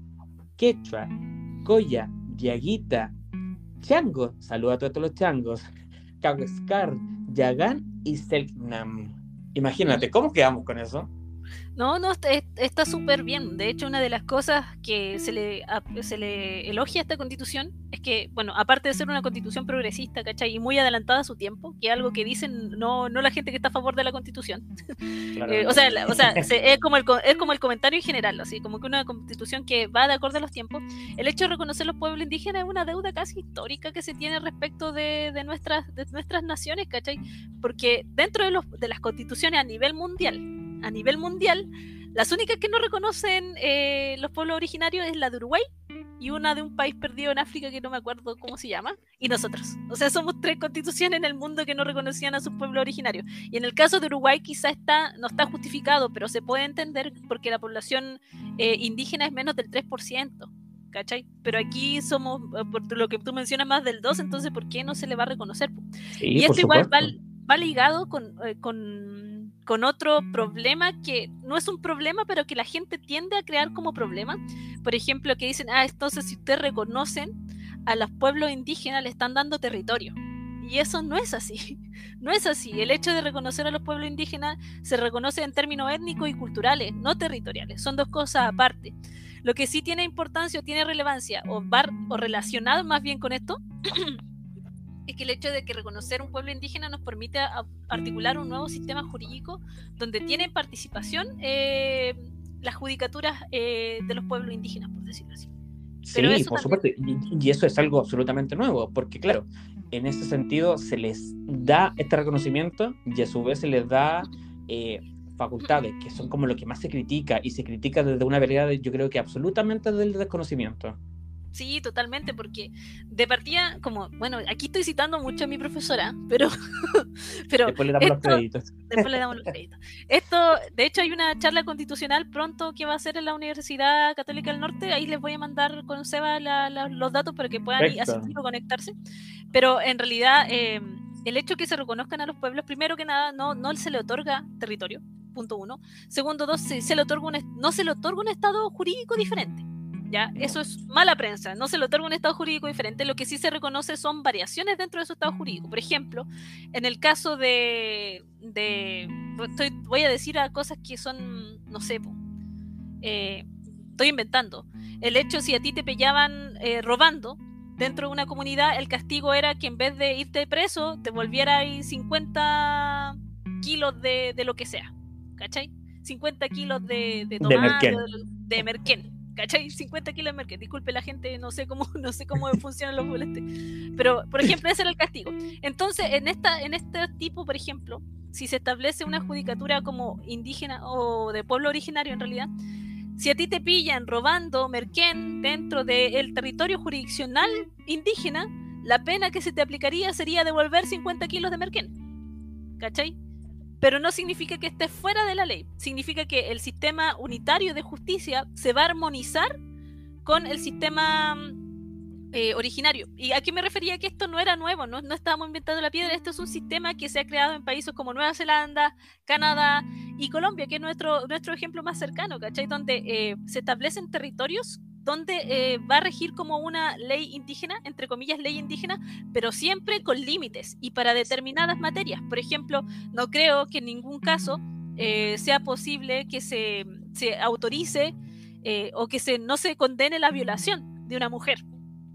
quechua, coya, diaguita, chango, saluda a todos los changos, cahuescar, yagán y selknam. Imagínate, ¿cómo quedamos con eso? No, no, está súper bien. De hecho, una de las cosas que se le, se le elogia a esta constitución es que, bueno, aparte de ser una constitución progresista, ¿cachai? Y muy adelantada a su tiempo, que es algo que dicen no, no la gente que está a favor de la constitución. Eh, o sea, o sea es, como el, es como el comentario en general, así como que una constitución que va de acuerdo a los tiempos. El hecho de reconocer los pueblos indígenas es una deuda casi histórica que se tiene respecto de, de nuestras, de nuestras naciones, ¿cachai? Porque dentro de, los, de las constituciones a nivel mundial, a nivel mundial, las únicas que no reconocen eh, los pueblos originarios es la de Uruguay y una de un país perdido en África que no me acuerdo cómo se llama, y nosotros. O sea, somos tres constituciones en el mundo que no reconocían a sus pueblos originarios. Y en el caso de Uruguay quizá está, no está justificado, pero se puede entender porque la población eh, indígena es menos del 3%. ¿Cachai? Pero aquí somos, eh, por lo que tú mencionas, más del 2, entonces ¿por qué no se le va a reconocer? y esto igual va, ligado con, con con otro problema que no es un problema, pero que la gente tiende a crear como problema. Por ejemplo, que dicen, ah, entonces si ustedes reconocen a los pueblos indígenas, le están dando territorio. Y eso no es así. No es así. El hecho de reconocer a los pueblos indígenas se reconoce en términos étnicos y culturales, no territoriales. Son dos cosas aparte. Lo que sí tiene importancia o tiene relevancia o, o relacionado más bien con esto es que el hecho de que reconocer un pueblo indígena nos permite articular un nuevo sistema jurídico donde tienen participación eh, las judicaturas eh, de los pueblos indígenas, por decirlo así. sí, por supuesto, y, eso es algo absolutamente nuevo, porque claro, en ese sentido se les da este reconocimiento y a su vez se les da eh, facultades, que son como lo que más se critica, y se critica desde una vereda, yo creo que absolutamente del desconocimiento. Sí, totalmente, porque de partida, como, bueno, aquí estoy citando mucho a mi profesora, pero... pero después le damos los créditos. Después le damos los créditos. Esto, de hecho, hay una charla constitucional pronto que va a ser en la Universidad Católica del Norte, ahí les voy a mandar con Seba los datos para que puedan asistir o conectarse, pero en realidad... Eh, el hecho de que se reconozcan a los pueblos, primero que nada, no, no se le otorga territorio, punto uno. Segundo, dos, se, le otorga un, no se le otorga un estado jurídico diferente. ¿Ya? Eso es mala prensa, no se le otorga un estado jurídico diferente, lo que sí se reconoce son variaciones dentro de su estado jurídico. Por ejemplo, en el caso de, de estoy, voy a decir a cosas que son, no sé, eh, estoy inventando. El hecho si a ti te pillaban eh, robando, dentro de una comunidad el castigo era que en vez de irte preso, te volviera ahí 50 kilos de, de lo que sea. ¿Cachai? 50 kilos de, de tomate, de merquén. ¿Cachai? 50 kilos de merquén. Disculpe la gente, no sé cómo, no sé cómo funcionan los boletes. Pero, por ejemplo, ese era el castigo. Entonces, en, esta, en este tipo, por ejemplo, si se establece una judicatura como indígena o de pueblo originario en realidad, si a ti te pillan robando merquén dentro del territorio jurisdiccional indígena, la pena que se te aplicaría sería devolver 50 kilos de merquén. ¿Cachai? Pero no significa que estés fuera de la ley. Significa que el sistema unitario de justicia se va a armonizar con el sistema eh, originario. ¿Y a qué me refería? Que esto no era nuevo, no, no estábamos inventando la piedra, esto es un sistema que se ha creado en países como Nueva Zelanda, Canadá y Colombia, que es nuestro, nuestro ejemplo más cercano, ¿cachai? Donde eh, se establecen territorios donde eh, va a regir como una ley indígena, entre comillas ley indígena, pero siempre con límites y para determinadas materias. Por ejemplo, no creo que en ningún caso sea posible que se, se autorice o que se, no se condene la violación de una mujer.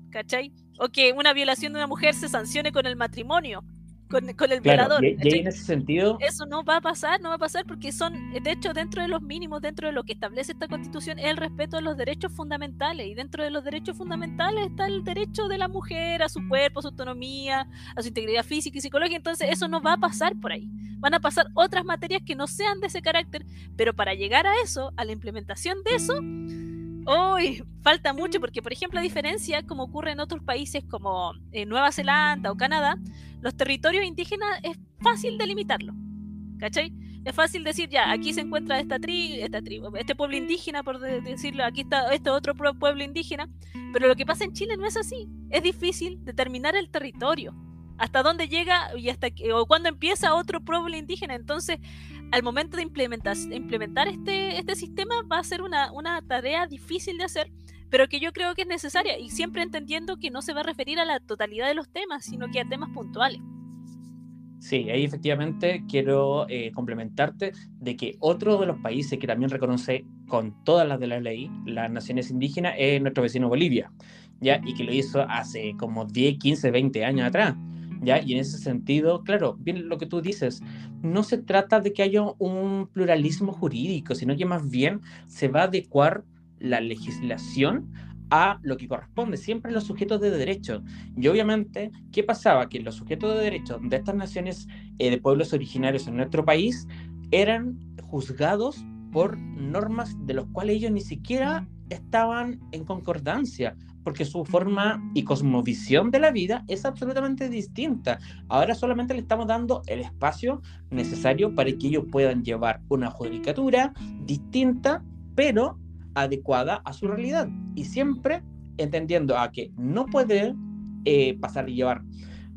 ¿cachai? O que una violación de una mujer se sancione con el matrimonio, con, el violador. Y, en ese sentido. Eso no va a pasar, no va a pasar porque son, de hecho, dentro de los mínimos, dentro de lo que establece esta constitución, es el respeto a los derechos fundamentales. Y dentro de los derechos fundamentales está el derecho de la mujer a su cuerpo, a su autonomía, a su integridad física y psicológica. Entonces, eso no va a pasar por ahí. Van a pasar otras materias que no sean de ese carácter, pero para llegar a eso, a la implementación de eso, Hoy falta mucho porque, por ejemplo, a diferencia como ocurre en otros países como eh, Nueva Zelanda o Canadá, los territorios indígenas es fácil delimitarlo. ¿Cachai? Es fácil decir, ya, aquí se encuentra esta tribu, esta tribu, este pueblo indígena, por decirlo, aquí está este otro pueblo indígena, pero lo que pasa en Chile no es así. Es difícil determinar el territorio, hasta dónde llega y hasta o cuándo empieza otro pueblo indígena. Entonces, al momento de implementar, implementar este, este sistema va a ser una, una tarea difícil de hacer, pero que yo creo que es necesaria y siempre entendiendo que no se va a referir a la totalidad de los temas, sino que a temas puntuales. Sí, ahí efectivamente quiero eh, complementarte de que otro de los países que también reconoce con todas las de la ley las naciones indígenas es nuestro vecino Bolivia, ¿ya? Y que lo hizo hace como 10, 15, 20 años atrás. ¿ya? Y en ese sentido, claro, bien lo que tú dices, no se trata de que haya un pluralismo jurídico, sino que más bien se va a adecuar la legislación a lo que corresponde, siempre los sujetos de derecho. Y obviamente, ¿qué pasaba? Que los sujetos de derecho de estas naciones eh, de pueblos originarios en nuestro país eran juzgados por normas de los cuales ellos ni siquiera estaban en concordancia porque su forma y cosmovisión de la vida es absolutamente distinta. Ahora solamente le estamos dando el espacio necesario para que ellos puedan llevar una judicatura distinta, pero adecuada a su realidad. Y siempre entendiendo a que no puede eh, pasar y llevar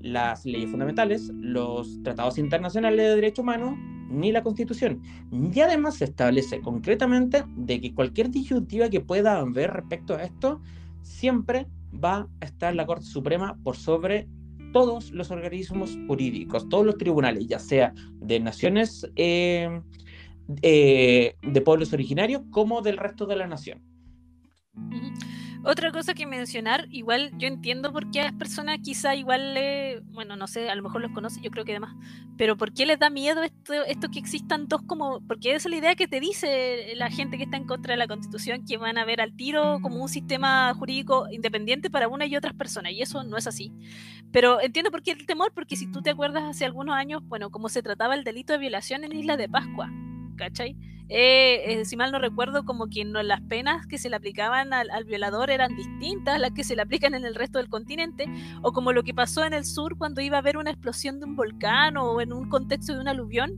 las leyes fundamentales, los tratados internacionales de derecho humano, ni la constitución. Y además se establece concretamente de que cualquier disyuntiva que pueda haber respecto a esto siempre va a estar la Corte Suprema por sobre todos los organismos jurídicos, todos los tribunales, ya sea de naciones eh, eh, de pueblos originarios como del resto de la nación. Otra cosa que mencionar, igual yo entiendo por qué a las personas quizá igual le, bueno, no sé, a lo mejor los conoce, yo creo que demás, pero por qué les da miedo esto, esto que existan dos como, porque esa es la idea que te dice la gente que está en contra de la constitución, que van a ver al tiro como un sistema jurídico independiente para una y otras personas, y eso no es así. Pero entiendo por qué el temor, porque si tú te acuerdas hace algunos años, bueno, cómo se trataba el delito de violación en Isla de Pascua, ¿cachai? Eh, eh, si mal no recuerdo, como que no, las penas que se le aplicaban al, violador eran distintas a las que se le aplican en el resto del continente, o como lo que pasó en el sur cuando iba a haber una explosión de un volcán o en un contexto de un aluvión,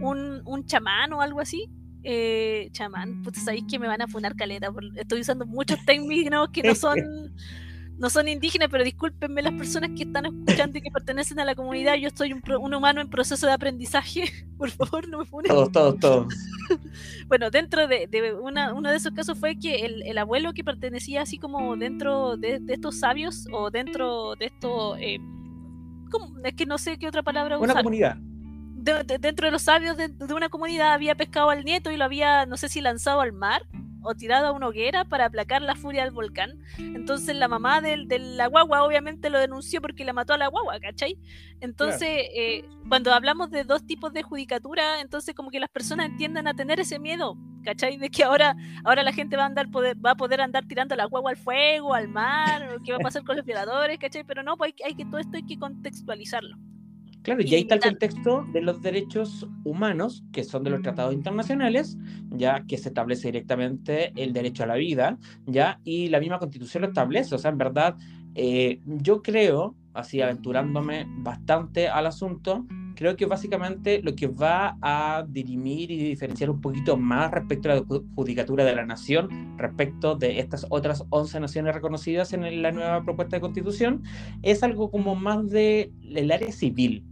un, un chamán o algo así. Eh, chamán, pues sabéis que me van a funar caleta, estoy usando muchos términos que no son no son indígenas, pero discúlpenme las personas que están escuchando y que pertenecen a la comunidad. Yo soy un, un humano en proceso de aprendizaje. Por favor, no me ponen. Todos, todos, todos. bueno, dentro de, de una, uno de esos casos fue que el, el, abuelo que pertenecía así como dentro de, de estos sabios o dentro de estos... Eh, es que no sé qué otra palabra usar. Una comunidad. dentro de los sabios de, de, una comunidad había pescado al nieto y lo había, no sé si lanzado al mar o tirado a una hoguera para aplacar la furia del volcán. Entonces la mamá de, de la guagua obviamente lo denunció porque la mató a la guagua, ¿cachai? Entonces, eh, cuando hablamos de dos tipos de judicatura, entonces como que las personas entiendan a tener ese miedo, ¿cachai? De que ahora, ahora la gente va a andar poder, va a poder andar tirando la guagua al fuego, al mar, o qué va a pasar con los violadores, ¿cachai? Pero no, pues hay, hay que todo esto hay que contextualizarlo. Claro, y ahí está el contexto de los derechos humanos, que son de los tratados internacionales, ya que se establece directamente el derecho a la vida, ya, y la misma constitución lo establece. O sea, en verdad, eh, yo creo, así aventurándome bastante al asunto, creo que básicamente lo que va a dirimir y diferenciar un poquito más respecto a la judicatura de la nación, respecto de estas otras 11 naciones reconocidas en la nueva propuesta de constitución, es algo como más del el área civil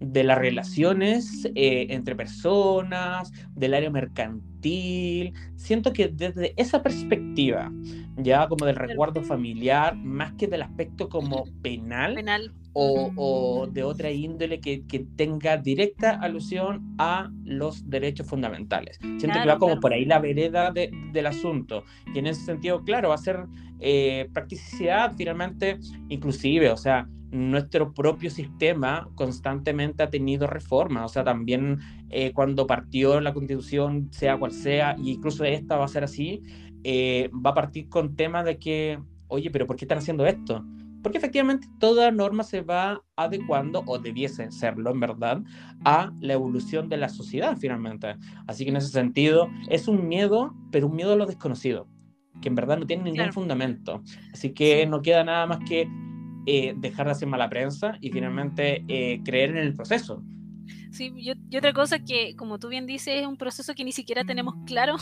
de las relaciones eh, entre personas, del área mercantil. Siento que desde esa perspectiva, ya como del resguardo familiar, más que del aspecto como penal, penal. O, o, de otra índole que, que, tenga directa alusión a los derechos fundamentales. Siento claro, que va como claro. por ahí la vereda de, del asunto. Y en ese sentido, claro, va a ser eh, practicidad finalmente inclusive, o sea, nuestro propio sistema constantemente ha tenido reformas, o sea, también eh, cuando partió la constitución, sea cual sea, y incluso esta va a ser así, eh, va a partir con temas de que, oye, pero ¿por qué están haciendo esto? Porque efectivamente toda norma se va adecuando, o debiese serlo en verdad, a la evolución de la sociedad finalmente. Así que en ese sentido es un miedo, pero un miedo a lo desconocido, que en verdad no tiene ningún claro. fundamento. Así que no queda nada más que eh, dejar de hacer mala prensa y finalmente eh, creer en el proceso. Sí, yo, y otra cosa que, como tú bien dices, es un proceso que ni siquiera tenemos claro.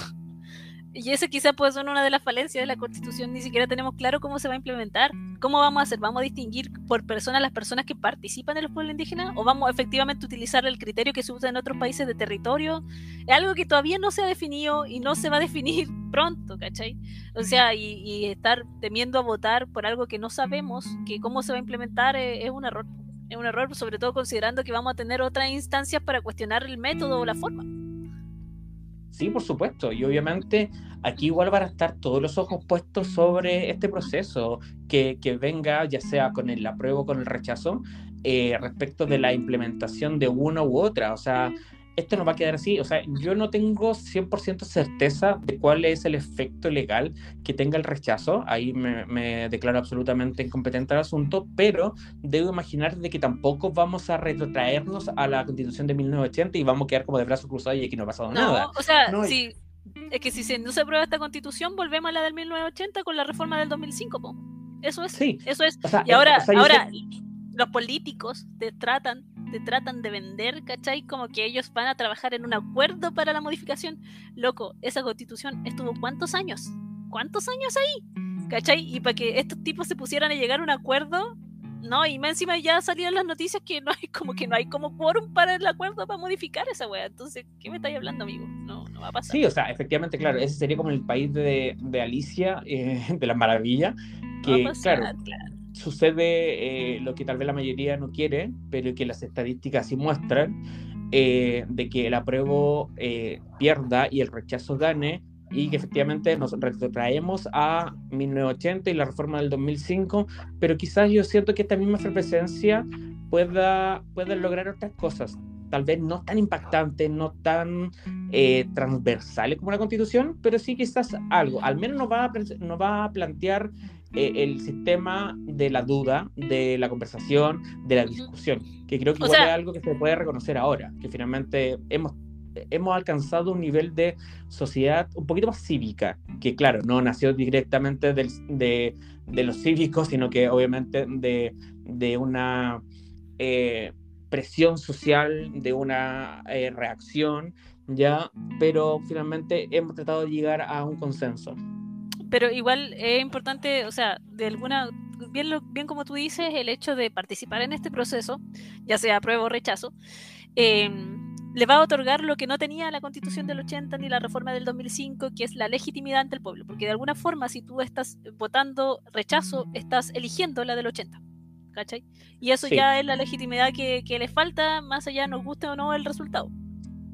Y ese quizás puede ser una de las falencias de la Constitución, ni siquiera tenemos claro cómo se va a implementar. ¿Cómo vamos a hacer? ¿Vamos a distinguir por personas las personas que participan en los pueblos indígenas? ¿O vamos a efectivamente utilizar el criterio que se usa en otros países de territorio? Es algo que todavía no se ha definido y no se va a definir pronto, ¿cachai? O sea, y, estar temiendo a votar por algo que no sabemos, que cómo se va a implementar, es, es un error. Es un error, sobre todo considerando que vamos a tener otras instancias para cuestionar el método o la forma. Sí, por supuesto. Y obviamente aquí igual van a estar todos los ojos puestos sobre este proceso que, que venga, ya sea con el apruebo o con el rechazo, eh, respecto de la implementación de una u otra. O sea, esto no va a quedar así. O sea, yo no tengo 100% certeza de cuál es el efecto legal que tenga el rechazo. Ahí me, me, declaro absolutamente incompetente al asunto, pero debo imaginar de que tampoco vamos a retrotraernos a la constitución de 1980 y vamos a quedar como de brazos cruzados y aquí no ha pasado no, nada. O sea, no, sí. Es que si se, no se aprueba esta constitución, volvemos a la del 1980 con la reforma del 2005, po. Eso es. Sí. Eso es. O sea, y ahora, o sea, ahora sé... los políticos te tratan te tratan de vender, ¿cachai? Como que ellos van a trabajar en un acuerdo para la modificación. Loco, esa constitución estuvo cuántos años? ¿Cuántos años ahí? ¿Cachai? Y para que estos tipos se pusieran a llegar a un acuerdo, no, y más encima ya salieron las noticias que no hay como que no hay como quórum para el acuerdo para modificar esa wea. Entonces, ¿qué me estáis hablando, amigo? No, no va a pasar. Sí, o sea, efectivamente, claro, ese sería como el país de, de Alicia, eh, de la maravilla, que, pasar, claro, claro sucede eh, lo que tal vez la mayoría no quiere, pero que las estadísticas sí muestran, eh, de que el apruebo eh, pierda y el rechazo gane, y que efectivamente nos retrotraemos a 1980 y la reforma del 2005, pero quizás yo siento que esta misma efervescencia pueda, pueda lograr otras cosas, tal vez no tan impactantes, no tan eh, transversales como la constitución, pero sí quizás algo, al menos nos va a, nos va a plantear eh, el sistema de la duda, de la conversación, de la discusión, que creo que igual sea, es algo que se puede reconocer ahora, que finalmente hemos, hemos alcanzado un nivel de sociedad un poquito más cívica, que claro, no nació directamente del, de, de, los cívicos, sino que obviamente de, de una eh, presión social, de una eh, reacción, ya, pero finalmente hemos tratado de llegar a un consenso pero igual es importante, o sea, de alguna, bien, bien como tú dices, el hecho de participar en este proceso, ya sea apruebo o rechazo, em, le va a otorgar lo que no tenía la constitución del 80 ni la reforma del 2005, que es la legitimidad ante el pueblo. Porque de alguna forma, si tú estás votando rechazo, estás eligiendo la del 80. ¿Cachai? Y eso ya es la legitimidad que, que le falta, más allá nos guste o no el resultado.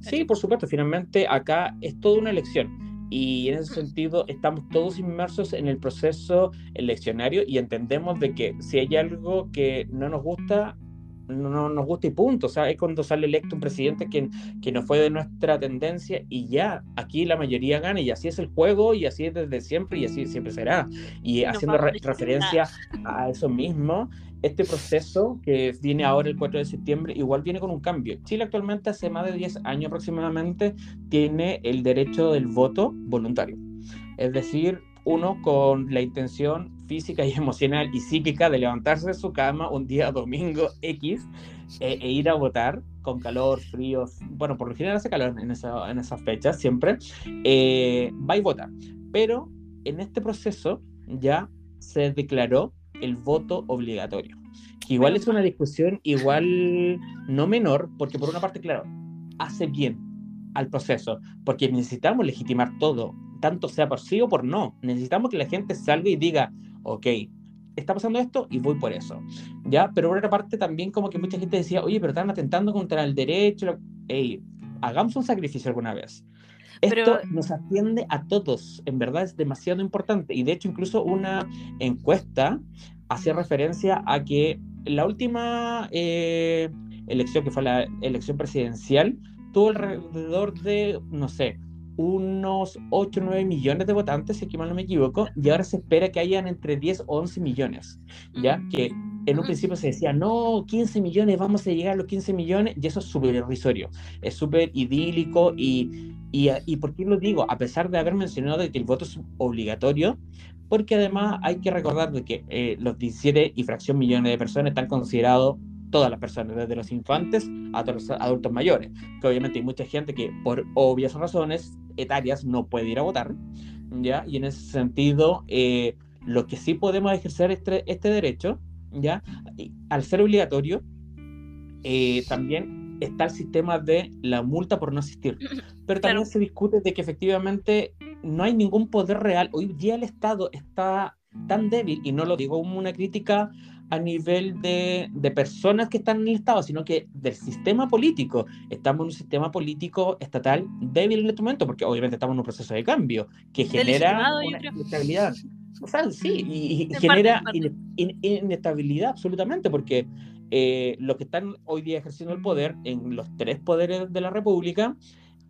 Sí, por supuesto, finalmente acá es toda una elección y en ese sentido estamos todos inmersos en el proceso eleccionario y entendemos de que si hay algo que no nos gusta, no, nos gusta y punto. O sea, es cuando sale electo un presidente que, que no fue de nuestra tendencia y ya, aquí la mayoría gana y así es el juego y así es desde siempre y así siempre será. Y haciendo referencia a eso mismo, este proceso que viene ahora el 4 de septiembre igual viene con un cambio. Chile actualmente hace más de 10 años aproximadamente tiene el derecho del voto voluntario. Es decir, uno con la intención física y emocional y psíquica de levantarse de su cama un día domingo X e, e ir a votar con calor, frío, bueno, por lo general hace calor en, esa, en esas fechas siempre, eh, va y vota. Pero en este proceso ya se declaró el voto obligatorio. Que igual es una discusión igual no menor, porque por una parte, claro, hace bien al proceso, porque necesitamos legitimar todo, tanto sea por sí o por no. Necesitamos que la gente salga y diga, ok, está pasando esto y voy por eso. ¿Ya? Pero por otra parte también como que mucha gente decía, oye, pero están atentando contra el derecho. Hey, hagamos un sacrificio alguna vez. Esto nos atiende a todos, en verdad es demasiado importante. Y de hecho incluso una encuesta hacía referencia a que la última eh, elección, que fue la elección presidencial, tuvo alrededor de, no sé, unos 8 o 9 millones de votantes, si mal no me equivoco, y ahora se espera que hayan entre 10 o 11 millones, ¿ya? Que en un principio se decía, no, 15 millones, vamos a llegar a los 15 millones, y eso es súper irrisorio, es súper idílico, y, y, y, ¿por qué lo digo? A pesar de haber mencionado que el voto es obligatorio, porque además hay que recordar de que eh, los 17 y fracción millones de personas están considerados todas las personas, desde los infantes hasta los adultos mayores, que obviamente hay mucha gente que por obvias razones etarias no puede ir a votar, ¿ya? Y en ese sentido, eh, lo que sí podemos ejercer este, este derecho, ¿ya? Al ser obligatorio, eh, también está el sistema de la multa por no asistir. Pero también se discute de que efectivamente no hay ningún poder real. Hoy día el Estado está tan débil, y no lo digo como una crítica a nivel de, de, personas que están en el Estado, sino que del sistema político. Estamos en un sistema político estatal débil en este momento, porque obviamente estamos en un proceso de cambio que genera una inestabilidad. O sea, sí, y, genera inestabilidad absolutamente, porque eh, los que están hoy día ejerciendo el poder en los tres poderes de la República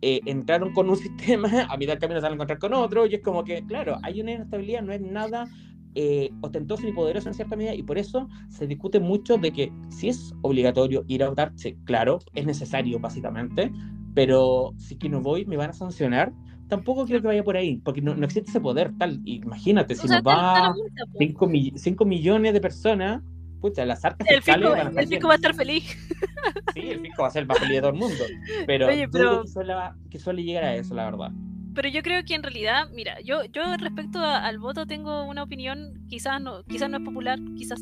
eh, entraron con un sistema, a mitad del camino se van a encontrar con otro, y es como que, claro, hay una inestabilidad, no es nada eh, ostentoso y poderoso en cierta medida, y por eso se discute mucho de que si es obligatorio ir a votar, sí, claro, es necesario básicamente, pero si que no voy me van a sancionar, tampoco creo que vaya por ahí, porque no, no existe ese poder tal. Imagínate, si nos va 5 millones de personas, pucha, las arcas el fiscales van a estar El fisco va a estar feliz. Sí, el fisco va a ser el más feliz de todo el mundo, pero, Oye, pero... Que, suele, que suele llegar a eso, la verdad. Pero yo creo que en realidad, mira, yo, yo respecto al voto tengo una opinión, quizás no, quizás no es popular, quizás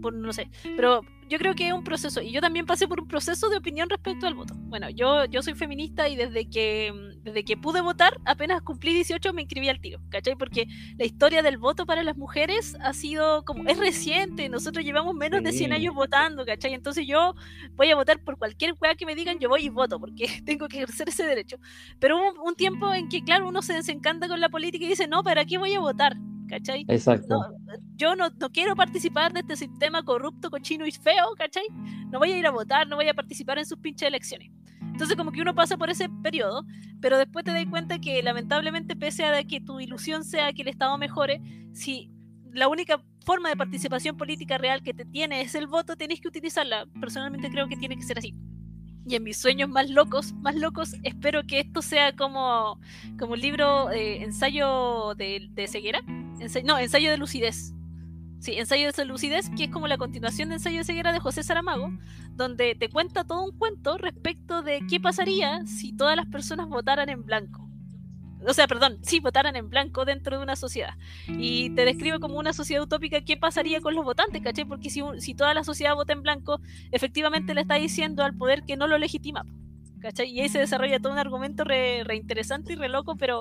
por no sé, pero yo creo que es un proceso y yo también pasé por un proceso de opinión respecto al voto. Bueno, yo, yo soy feminista y desde que, desde que pude votar, apenas cumplí 18 me inscribí al tiro, ¿cachai? Porque la historia del voto para las mujeres ha sido como, es reciente, nosotros llevamos menos de 100 años votando, ¿cachai? Entonces yo voy a votar por cualquier weá que me digan, yo voy y voto, porque tengo que ejercer ese derecho. Pero hubo un tiempo en que, claro, uno se desencanta con la política y dice, no, ¿para qué voy a votar? ¿Cachai? Exacto. yo no, no, quiero participar de este sistema corrupto, cochino y feo, ¿cachai? No voy a ir a votar, no voy a participar en sus pinches elecciones. Entonces como que uno pasa por ese periodo, pero después te das cuenta que lamentablemente pese a que tu ilusión sea que el Estado mejore, si la única forma de participación política real que te tiene es el voto, tienes que utilizarla. Personalmente creo que tiene que ser así y en mis sueños más locos, más locos, espero que esto sea como, como un libro, eh, ensayo de, de ceguera, no, ensayo de lucidez. Sí, ensayo de lucidez, que es como la continuación de ensayo de ceguera de José Saramago, donde te cuenta todo un cuento respecto de qué pasaría si todas las personas votaran en blanco. o sea, perdón, sí, votaran en blanco dentro de una sociedad. Y te describo como una sociedad utópica, ¿qué pasaría con los votantes, caché? Porque si, si toda la sociedad vota en blanco, efectivamente le está diciendo al poder que no lo legitima. Y ahí se desarrolla todo un argumento re, interesante y re loco, pero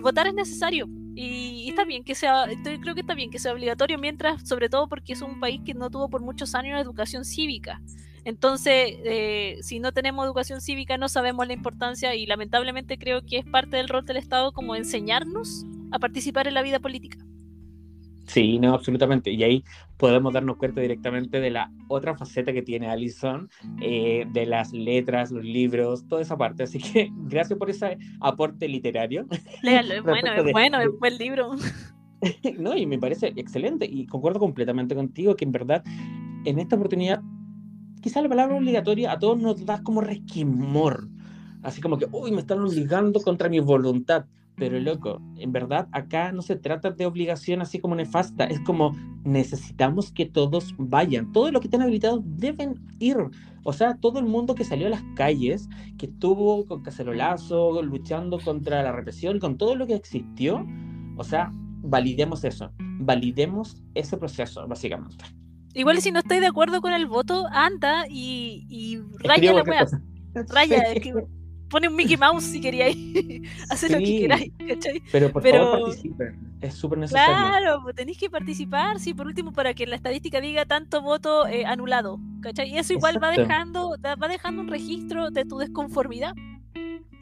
votar es necesario. Y, está bien que sea, creo que está bien que sea obligatorio, mientras, sobre todo porque es un país que no tuvo por muchos años educación cívica. Entonces, eh, si no tenemos educación cívica, no sabemos la importancia y lamentablemente creo que es parte del rol del Estado como enseñarnos a participar en la vida política. Sí, no, absolutamente. Y ahí podemos darnos cuenta directamente de la otra faceta que tiene Alison, eh, de las letras, los libros, toda esa parte. Así que gracias por ese aporte literario. Léalo, es bueno, es bueno, es buen libro. no, y me parece excelente y concuerdo completamente contigo que en verdad en esta oportunidad quizá la palabra obligatoria a todos nos da como resquimor. Así como que, uy, me están obligando contra mi voluntad. Pero loco, en verdad acá no se trata de obligación así como nefasta, es como necesitamos que todos vayan, todos los que estén habilitados deben ir. O sea, todo el mundo que salió a las calles, que estuvo con cacerolazo, luchando contra la represión, con todo lo que existió, o sea, validemos eso, validemos ese proceso, básicamente. Igual si no estáis de acuerdo con el voto, anda y, y raya la weá. Raya, pone un Mickey Mouse si queríais. Haz lo que queráis, ¿cachai? Pero por favor participen, es súper necesario. Claro, pues tenéis que participar, sí, por último, para que la estadística diga tanto voto eh, anulado, ¿cachai? Y eso igual va dejando, va dejando un registro de tu desconformidad.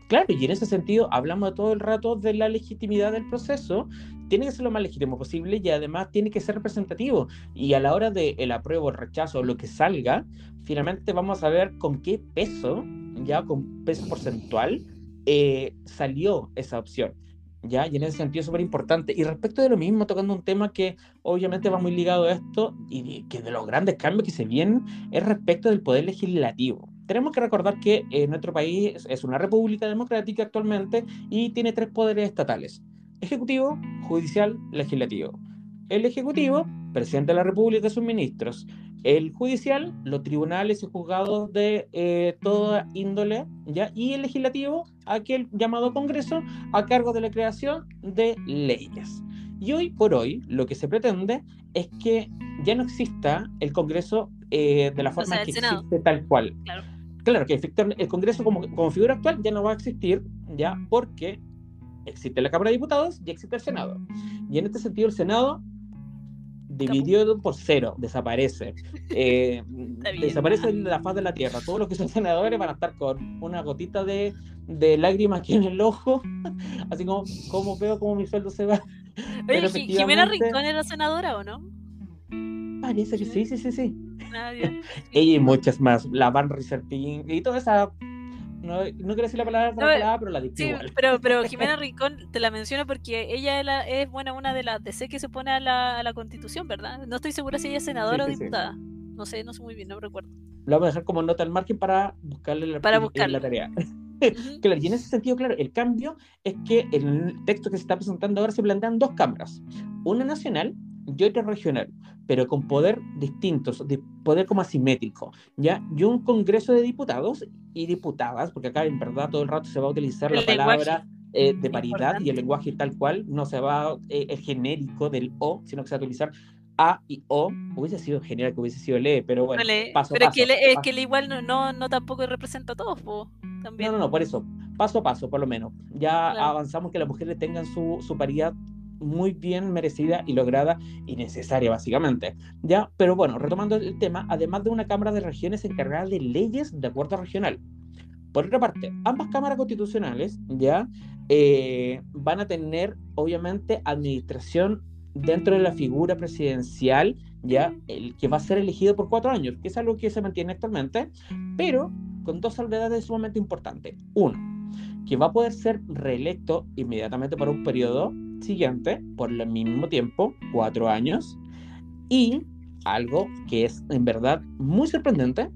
Claro, y en ese sentido hablamos todo el rato de la legitimidad del proceso. Tiene que ser lo más legítimo posible y además tiene que ser representativo. Y a la hora del el apruebo, el rechazo, lo que salga, finalmente vamos a ver con qué peso, ya con peso porcentual, eh, salió esa opción. ¿ya? Y en ese sentido es súper importante. Y respecto de lo mismo, tocando un tema que obviamente va muy ligado a esto y que de los grandes cambios que se vienen, es respecto del poder legislativo tenemos que recordar que eh, nuestro país es una república democrática actualmente y tiene tres poderes estatales, ejecutivo, judicial, legislativo. El ejecutivo, presidente de la república y sus ministros. El judicial, los tribunales y juzgados de eh, toda índole, ¿ya? y el legislativo, aquel llamado Congreso, a cargo de la creación de leyes. Y hoy por hoy, lo que se pretende es que ya no exista el Congreso eh, de la forma que existe tal cual. Claro claro que el Congreso como, como figura actual ya no va a existir, ya porque existe la Cámara de Diputados y existe el Senado. Y en este sentido el Senado dividido por cero, desaparece. Eh, desaparece de la faz de la tierra. Todos los que son senadores van a estar con una gotita de, de lágrimas aquí en el ojo, así como, como veo como mi sueldo se va. Oye, ¿Jimena Rincón era senadora o no? Parece que sí, sí, sí, sí. Ella y muchas más, la Van Riserpin y toda esa. No, no quiero decir la palabra, pero la dije sí, Pero, pero Jimena Rincón te la menciono porque ella es, es bueno, una de las DC que se pone a la, a la constitución, ¿verdad? No estoy segura si ella es senadora o diputada. No sé, no sé muy bien, no recuerdo. Lo vamos a dejar como nota al margen para buscarle la, para buscarle. la tarea. claro, y en ese sentido, claro, el cambio es que en el texto que se está presentando ahora se plantean dos cámaras, una nacional y otra regional, pero con poder distintos, de poder como asimétrico, ¿ya? Y un congreso de diputados y diputadas, porque acá en verdad todo el rato se va a utilizar la palabra eh, de paridad y el lenguaje tal cual, no se va eh, el genérico del O, sino que se va a utilizar a y O, hubiese sido genial que hubiese sido LE, pero bueno, paso pero paso. Pero es que, le, igual no, no, no, tampoco representa a todos, también. No, no, no, por eso, paso a paso, por lo menos. Ya avanzamos que las mujeres tengan su, su paridad muy bien merecida y lograda y necesaria básicamente. ¿ya? Pero bueno, retomando el tema, además de una Cámara de Regiones encargada de leyes de acuerdo regional. Por otra parte, ambas cámaras constitucionales ya eh, van a tener obviamente administración dentro de la figura presidencial, ya el que va a ser elegido por cuatro años, que es algo que se mantiene actualmente, pero con dos salvedades sumamente importantes. Uno, que va a poder ser reelecto inmediatamente para un periodo siguiente por el mismo tiempo, cuatro años. Y algo que es en verdad muy sorprendente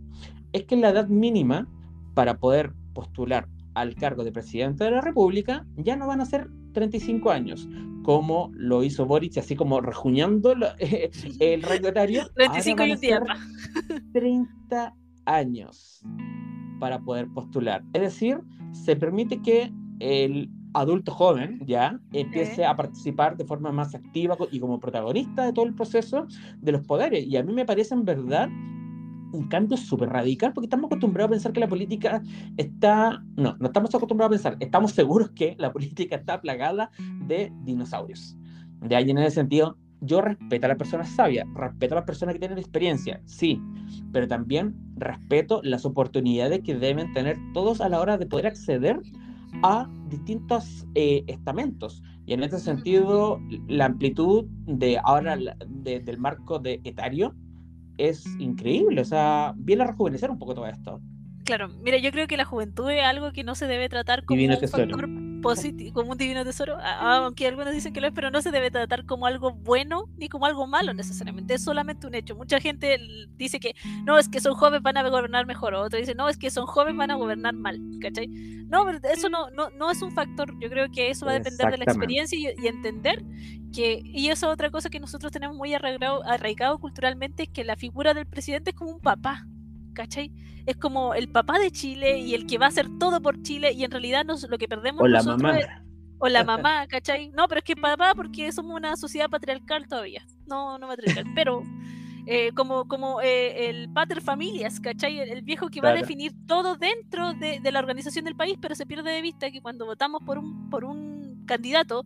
es que la edad mínima para poder postular al cargo de presidente de la República ya no van a ser 35 años, como lo hizo Boric, así como rejuñando el rango etario. 35 y un 30 años para poder postular. Es decir, se permite que el adulto joven, ya, empiece a participar de forma más activa y como protagonista de todo el proceso de los poderes. Y a mí me parece en verdad un cambio súper radical porque estamos acostumbrados a pensar que la política está, no, no estamos acostumbrados a pensar, estamos seguros que la política está plagada de dinosaurios. De ahí en ese sentido, yo respeto a las personas sabias, respeto a las personas que tienen experiencia, sí, pero también respeto las oportunidades que deben tener todos a la hora de poder acceder a distintos eh, estamentos. Y en ese sentido, la amplitud de ahora del marco de etario es increíble. O sea, viene a rejuvenecer un poco todo esto. Claro, mira, yo creo que la juventud es algo que no se debe tratar como un factor positivo, como un divino tesoro, aunque algunos dicen que lo es, pero no se debe tratar como algo bueno ni como algo malo necesariamente, es solamente un hecho. Mucha gente dice que no, es que son jóvenes van a gobernar mejor, o otro dice, no, es que son jóvenes van a gobernar mal, ¿cachai? No, pero eso no, no, no es un factor, yo creo que eso va a depender de la experiencia y, entender que, y eso es otra cosa que nosotros tenemos muy arraigado, arraigado culturalmente, es que la figura del presidente es como un papá, ¿cachai? Es como el papá de Chile y el que va a hacer todo por Chile y en realidad nos, lo que perdemos o la mamá. o la mamá, ¿cachai? No, pero es que papá porque somos una sociedad patriarcal todavía, no, no patriarcal, pero eh, como, como eh, el pater familias, ¿cachai? El, viejo que va a definir todo dentro de, de, la organización del país, pero se pierde de vista que cuando votamos por un, por un candidato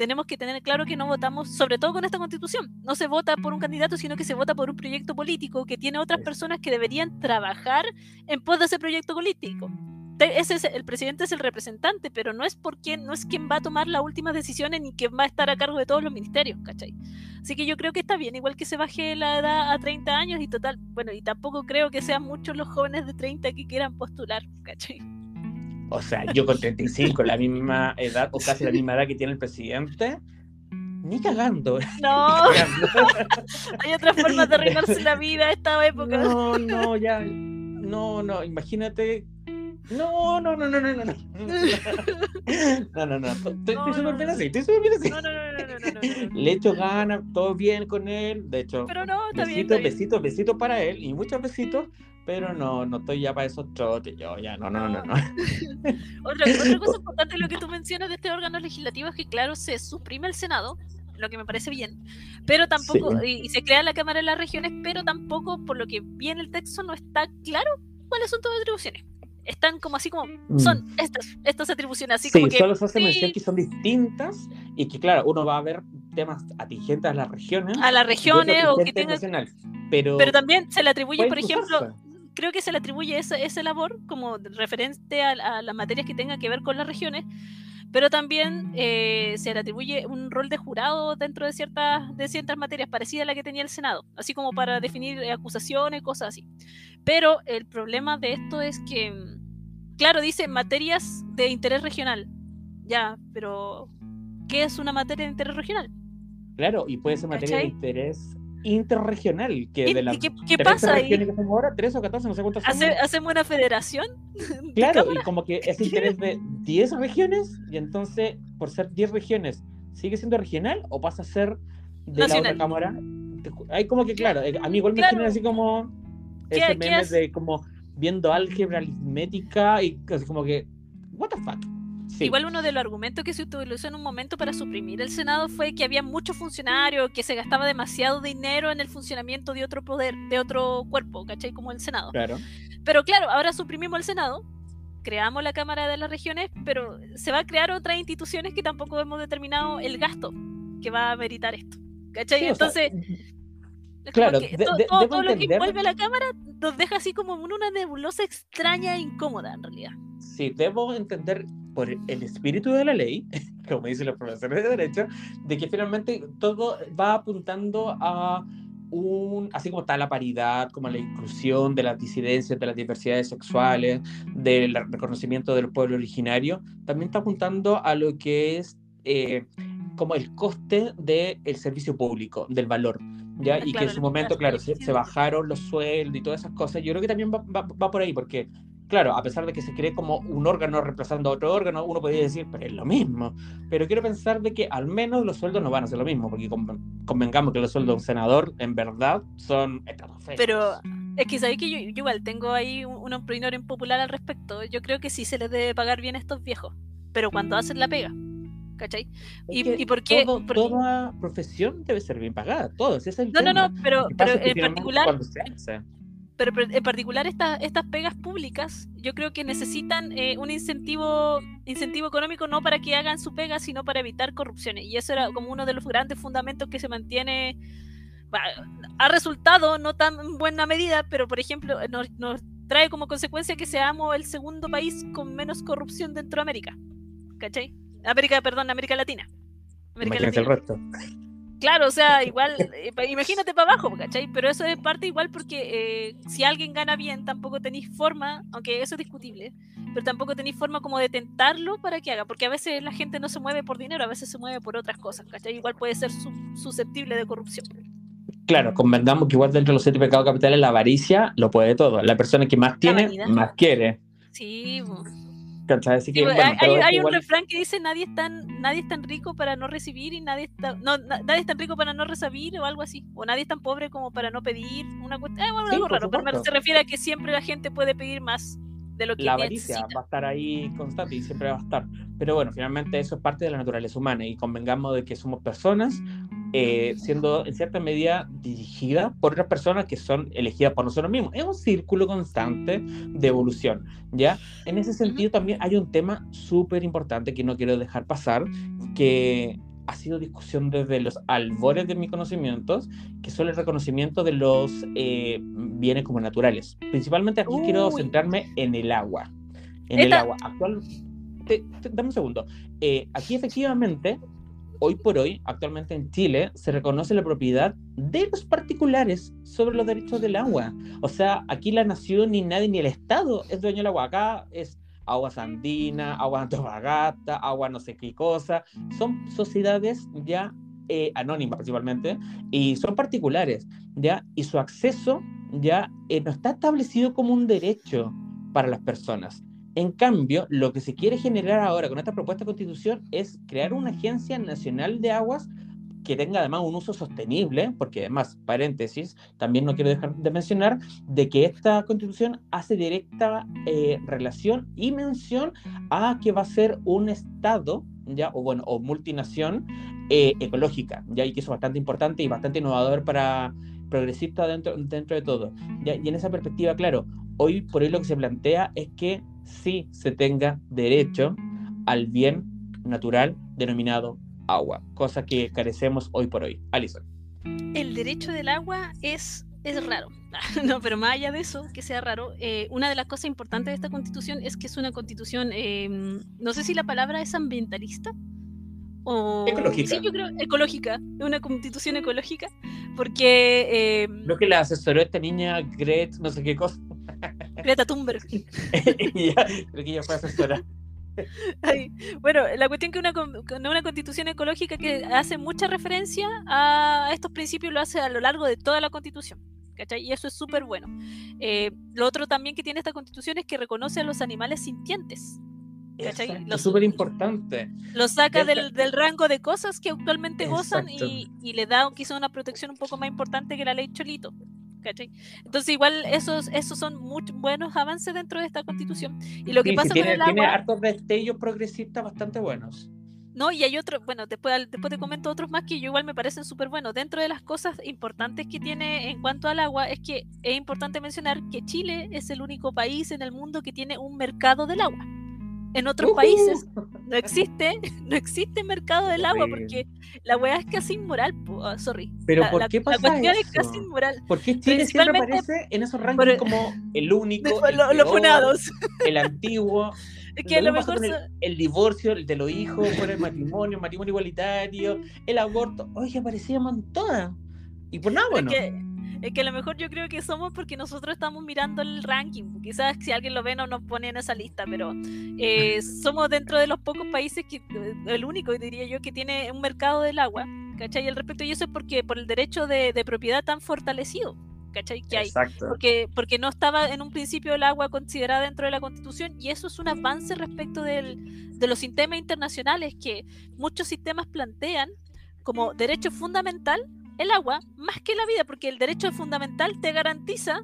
tenemos que tener claro que no votamos, sobre todo con esta constitución, no se vota por un candidato, sino que se vota por un proyecto político que tiene otras personas que deberían trabajar en pos de ese proyecto político. Ese es, el presidente es el representante, pero no es por quien, no es quien va a tomar las últimas decisiones ni quien va a estar a cargo de todos los ministerios, ¿cachai? Así que yo creo que está bien, igual que se baje la edad a 30 años y total, bueno, y tampoco creo que sean muchos los jóvenes de 30 que quieran postular, ¿cachai? O sea, yo con 35, la misma edad o casi la misma edad que tiene el presidente, ni cagando. No, hay otras formas de arreglarse la vida a esta época. No, no, ya. No, no, imagínate. No, no, no, no, no, no. No, no, no. no. Estoy súper bien así, estoy súper bien así. No, no, no, no, no, Le echo ganas, todo bien con él. De hecho, Pero no, está besitos, besitos, besitos para él y muchos besitos pero no, no estoy ya para esos trotes, yo ya, no, no, no, no. otra, otra cosa importante lo que tú mencionas de este órgano legislativo es que, claro, se suprime el Senado, lo que me parece bien, pero tampoco, y, se crea la Cámara de las Regiones, pero tampoco, por lo que viene el texto, no está claro cuáles son todas las atribuciones. Están como así como, son mm. estas, estas atribuciones, así como que... solo se hace mención que son distintas y que, claro, uno va a ver temas atingentes a las regiones. A las regiones o que tengan... Pero, pero también se le atribuye, por ejemplo, creo que se le atribuye esa, esa labor como referente a, las materias que tengan que ver con las regiones, pero también eh, se le atribuye un rol de jurado dentro de ciertas, de ciertas materias parecidas a la que tenía el Senado, así como para definir acusaciones, cosas así. Pero el problema de esto es que, claro, dice materias de interés regional, ya, pero ¿qué es una materia de interés regional? Claro, y puede ser materia de interés interregional. Que de las ¿Qué, qué pasa ahí? que tenemos ahora, 3 o 14, no sé cuántas ¿Hace, ¿Hacemos una federación? Claro, y como que es interés de 10 regiones, y entonces, por ser 10 regiones, ¿sigue siendo regional o pasa a ser de la otra cámara? Hay como que, claro, a mí igual me claro. así como ese meme de como viendo álgebra aritmética y así como que, what the fuck. Igual uno de los argumentos que se utilizó en un momento para suprimir el Senado fue que había muchos funcionarios, que se gastaba demasiado dinero en el funcionamiento de otro poder, de otro cuerpo, ¿cachai? Como el Senado. Claro. Pero claro, ahora suprimimos el Senado, creamos la Cámara de las Regiones, pero se va a crear otras instituciones que tampoco hemos determinado el gasto que va a meritar esto. ¿Cachai? Entonces... claro, todo, lo que envuelve la cámara nos deja así como una nebulosa extraña e incómoda en realidad. Sí, debo entender por el espíritu de la ley, como dicen los profesores de derecho, de que finalmente todo va apuntando a un, así como está la paridad, como la inclusión de las disidencias, de las diversidades sexuales, del reconocimiento de los pueblos originarios, también está apuntando a lo que es eh, como el coste del servicio público, del valor. ¿Ya? Y que en su momento, claro, se, bajaron los sueldos y todas esas cosas. Yo creo que también va, va por ahí, porque claro, a pesar de que se cree como un órgano reemplazando a otro órgano, uno podría decir, pero es lo mismo. Pero quiero pensar de que al menos los sueldos no van a ser lo mismo, porque convengamos que los sueldos de un senador, en verdad, son Pero es que sabéis que yo, igual tengo ahí una opinión impopular al respecto. Yo creo que sí se les debe pagar bien a estos viejos. pero cuando hacen la pega. ¿Cachai? ¿Y, por qué? Toda profesión debe ser bien pagada, todo. es el no, no, no, pero, pero en particular. Pero, en particular estas estas pegas públicas, yo creo que necesitan eh, un incentivo, incentivo económico no para que hagan su pega, sino para evitar corrupciones. Y eso era como uno de los grandes fundamentos que se mantiene ha resultado no tan buena medida, pero por ejemplo nos, trae como consecuencia que seamos el segundo país con menos corrupción dentro de América. ¿Cachai? América, perdón, América Latina. América Latina. el resto. Claro, o sea, igual, eh, imagínate para abajo, ¿cachai? Pero eso es parte igual porque eh, si alguien gana bien, tampoco tenéis forma, aunque eso es discutible, pero tampoco tenéis forma como de tentarlo para que haga, porque a veces la gente no se mueve por dinero, a veces se mueve por otras cosas, ¿cachai? Igual puede ser susceptible de corrupción. Claro, convengamos que igual dentro de los siete pecados capitales la avaricia lo puede todo. La persona que más tiene, más quiere. Sí, hay, un refrán que dice nadie es tan nadie es tan rico para no recibir y nadie está no, nadie es tan rico para no recibir o algo así. O nadie es tan pobre como para no pedir una cuestión eh, algo raro pero se refiere a que siempre la gente puede pedir más de lo que la avaricia va a estar ahí constante y siempre va a estar. Pero bueno finalmente eso es parte de la naturaleza humana y convengamos de que somos personas eh, siendo en cierta medida dirigida por otras personas que son elegidas por nosotros mismos. Es un círculo constante de evolución, ¿ya? En ese sentido también hay un tema súper importante que no quiero dejar pasar, que ha sido discusión desde los albores de mis conocimientos, que son el reconocimiento de los eh, bienes como naturales. Principalmente aquí quiero centrarme en el agua. En el agua. Actual, dame un segundo. Eh, aquí efectivamente hoy por hoy, actualmente en Chile, se reconoce la propiedad de los particulares sobre los derechos del agua. O sea, aquí la nación, ni nadie, ni el Estado es dueño del agua. Acá es agua sandina, agua antofagasta, agua no sé qué cosa. Son sociedades ya eh, anónimas principalmente y son particulares, ¿ya? Y su acceso ya eh, no está establecido como un derecho para las personas. En cambio, lo que se quiere generar ahora con esta propuesta de constitución es crear una agencia nacional de aguas que tenga además un uso sostenible, porque además, paréntesis, también no quiero dejar de mencionar de que esta constitución hace directa eh, relación y mención a que va a ser un Estado, ya, o bueno, o multinación eh, ecológica, ya, y que eso es bastante importante y bastante innovador para progresista dentro, dentro de todo. ¿ya? Y en esa perspectiva, claro, hoy por hoy lo que se plantea es que sí se tenga derecho al bien natural denominado agua, cosa que carecemos hoy por hoy. Alison. El derecho del agua es, es raro. No, pero más allá de eso, que sea raro, eh, una de las cosas importantes de esta constitución es que es una constitución, em, no sé si la palabra es ambientalista. O... Ecológica. Sí, yo creo ecológica, una constitución ecológica, porque... Em, lo que le asesoró esta niña Gret, no sé qué cosa. Greta Thunberg. creo que ella fue asesora. bueno, la cuestión que una, una constitución ecológica que hace mucha referencia a estos principios lo hace a lo largo de toda la constitución. ¿cachai? Y eso es súper bueno. Eh, lo otro también que tiene esta constitución es que reconoce a los animales sintientes. ¿Cachai? Es súper importante. Lo saca del, del, rango de cosas que actualmente gozan y, y, le da quizá una protección un poco más importante que la ley Cholito. Entonces igual esos, esos son muy buenos avances dentro de esta constitución. Y lo que pasa tiene, con el agua, tiene hartos destellos progresistas bastante buenos. No, y hay otros, bueno, después, después te comento otros más que yo igual me parecen súper buenos. Dentro de las cosas importantes que tiene en cuanto al agua es que es importante mencionar que Chile es el único país en el mundo que tiene un mercado del agua. En otros países no existe, no existe mercado del agua porque la weá es casi inmoral, ah, sorry. Pero la, ¿por qué pasa la cuestión es casi inmoral. ¿Por qué Chile siempre aparece en esos rankings como el único, el los funados, el antiguo? Es que a lo mejor el, divorcio el de los hijos, por el matrimonio, el matrimonio igualitario, el aborto, oye, aparecíamos todas. Y por nada, bueno. Es que a lo mejor yo creo que somos porque nosotros estamos mirando el ranking. Quizás si alguien lo ve no nos pone en esa lista, pero eh, somos dentro de los pocos países que, eh, el único, diría yo, que tiene un mercado del agua. ¿Cachai? Y al respecto, y eso es porque por el derecho de, propiedad tan fortalecido. ¿cachai? Que hay. Porque, porque no estaba en un principio el agua considerada dentro de la constitución y eso es un avance respecto del, de los sistemas internacionales que muchos sistemas plantean como derecho fundamental el agua más que la vida, porque el derecho fundamental te garantiza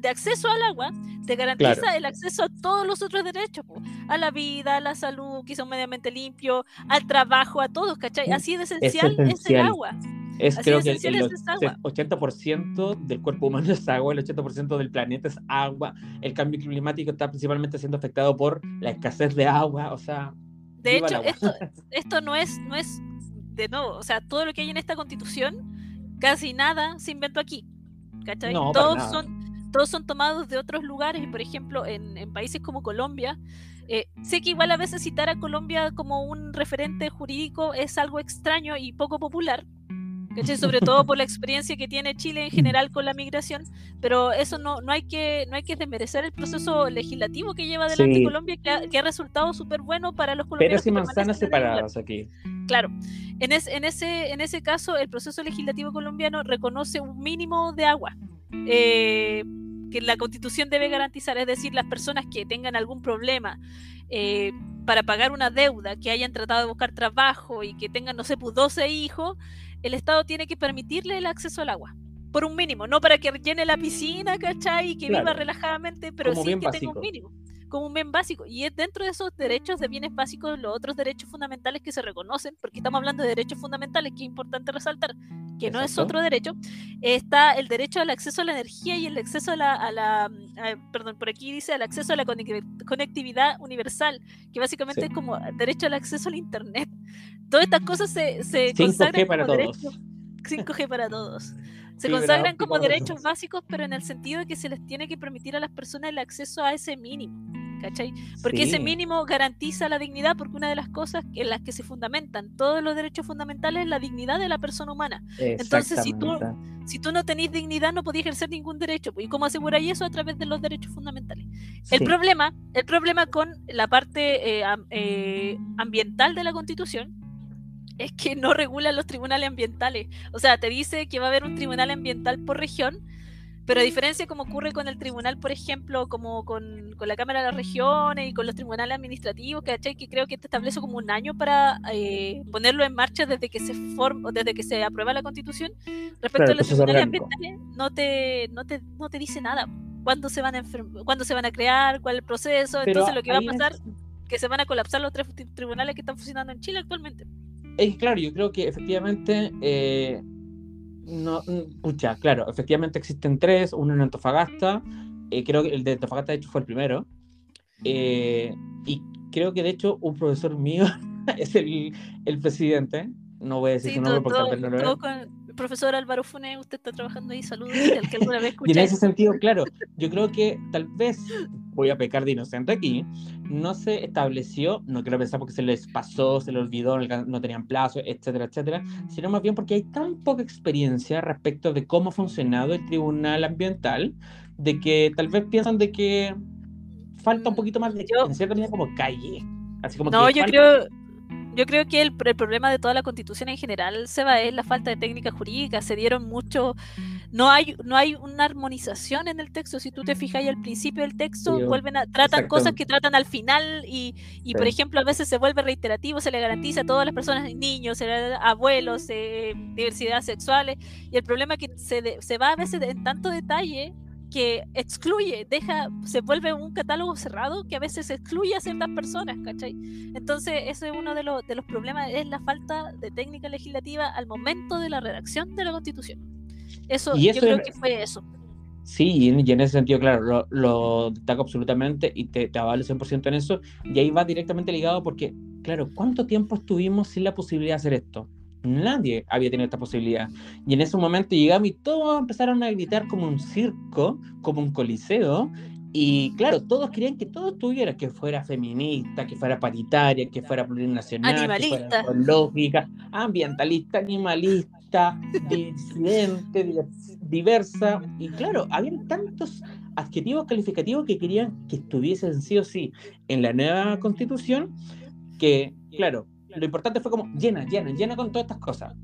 de acceso al agua, te garantiza el acceso a todos los otros derechos, a la vida, a la salud, quizá un medio ambiente limpio, al trabajo, a todos, ¿cachai? Así de esencial es, el agua. Es creo que el, 80% del cuerpo humano es agua, el 80% del planeta es agua. El cambio climático está principalmente siendo afectado por la escasez de agua, o sea... De hecho, esto, esto no es, no es de nuevo, o sea, todo lo que hay en esta constitución, casi nada se inventó aquí. ¿Cachai? todos, son, todos son tomados de otros lugares, y por ejemplo, en, en países como Colombia, eh, sé que igual a veces citar a Colombia como un referente jurídico es algo extraño y poco popular, sobre todo por la experiencia que tiene Chile en general con la migración, pero eso no, no, hay, que, no hay que desmerecer el proceso legislativo que lleva adelante Colombia, que ha, que ha resultado súper bueno para los colombianos. Pero y manzanas separadas aquí. Claro, en, en, ese, en ese caso el proceso legislativo colombiano reconoce un mínimo de agua. Eh, que la constitución debe garantizar, es decir, las personas que tengan algún problema eh, para pagar una deuda, que hayan tratado de buscar trabajo y que tengan, no sé, pues 12 hijos, el Estado tiene que permitirle el acceso al agua. Por un mínimo, no para que llene la piscina, ¿cachai? Y que viva relajadamente, pero sí que tenga un mínimo como un bien básico. Y es dentro de esos derechos de bienes básicos los otros derechos fundamentales que se reconocen, porque estamos hablando de derechos fundamentales, que es importante resaltar, que no es otro derecho, está el derecho al acceso a la energía y el acceso a la, a la perdón, por aquí dice al acceso a la conectividad universal, que básicamente es como derecho al acceso al Internet. Todas estas cosas se, se consagran como derechos. 5G para todos. Se consagran como derechos básicos, pero en el sentido de que se les tiene que permitir a las personas el acceso a ese mínimo. ¿Cachai? Porque ese mínimo garantiza la dignidad, porque una de las cosas en las que se fundamentan todos los derechos fundamentales es la dignidad de la persona humana. Entonces, si tú, si tú no tenés dignidad, no podías ejercer ningún derecho. ¿Y cómo aseguráis eso? A través de los derechos fundamentales. El, problema, el problema con la parte eh, eh, ambiental de la Constitución es que no regula los tribunales ambientales. O sea, te dice que va a haber un tribunal ambiental por región, pero a diferencia como ocurre con el tribunal, por ejemplo, como con, la Cámara de las Regiones y con los tribunales administrativos, ¿cachai? Que creo que te establece como un año para eh, ponerlo en marcha desde que se forma, desde que se aprueba la constitución. Respecto a los tribunales ambientales, no te, no te, no te dice nada. ¿Cuándo se van a cuándo se van a crear? ¿Cuál es el proceso? Entonces lo que va a pasar es que se van a colapsar los tres tribunales que están funcionando en Chile actualmente. Es claro, yo creo que efectivamente, eh, no, pucha, claro, efectivamente existen tres, uno en Antofagasta, eh, creo que el de Antofagasta de hecho fue el primero, eh, y creo que de hecho un profesor mío es el, el presidente, no voy a decir su nombre porque no lo profesor Álvaro Funes, usted está trabajando ahí, saludos, el que alguna vez Y en ese sentido, claro, yo creo que tal vez, voy a pecar de inocente aquí, no se estableció, no quiero pensar porque se les pasó, se les olvidó, no tenían plazo, etcétera, etcétera, sino más bien porque hay tan poca experiencia respecto de cómo ha funcionado el tribunal ambiental, de que tal vez piensan de que falta un poquito más de, en cierta medida, como calle. Así como no, yo creo yo creo que el, problema de toda la constitución en general se va es la falta de técnica jurídica. Se dieron mucho. No hay, no hay una armonización en el texto. Si tú te fijas al principio del texto, vuelven a, tratan cosas que tratan al final y, y por ejemplo, a veces se vuelve reiterativo, se le garantiza a todas las personas, niños, abuelos, eh, diversidad sexuales. Y el problema es que se, se va a veces en tanto detalle que excluye, deja, se vuelve un catálogo cerrado que a veces excluye a ciertas personas, ¿cachai? Entonces, ese es uno de, los, de los problemas, es la falta de técnica legislativa al momento de la redacción de la Constitución. Eso, yo creo que fue eso. Sí, y en, ese sentido, claro, lo, lo destaco absolutamente y te, te avalo 100% en eso. Y ahí va directamente ligado porque, claro, ¿cuánto tiempo estuvimos sin la posibilidad de hacer esto? Nadie había tenido esta posibilidad. Y en ese momento llegamos y todos empezaron a gritar como un circo, como un coliseo. Y claro, todos querían que todo estuviera, que fuera feminista, que fuera paritaria, que fuera plurinacional, animalista. que fuera ecológica, ambientalista, animalista, disidente, diversa. Y claro, había tantos adjetivos calificativos que querían que estuviesen sí o sí en la nueva constitución que, claro, lo importante fue como llena, llena, llena con todas estas cosas.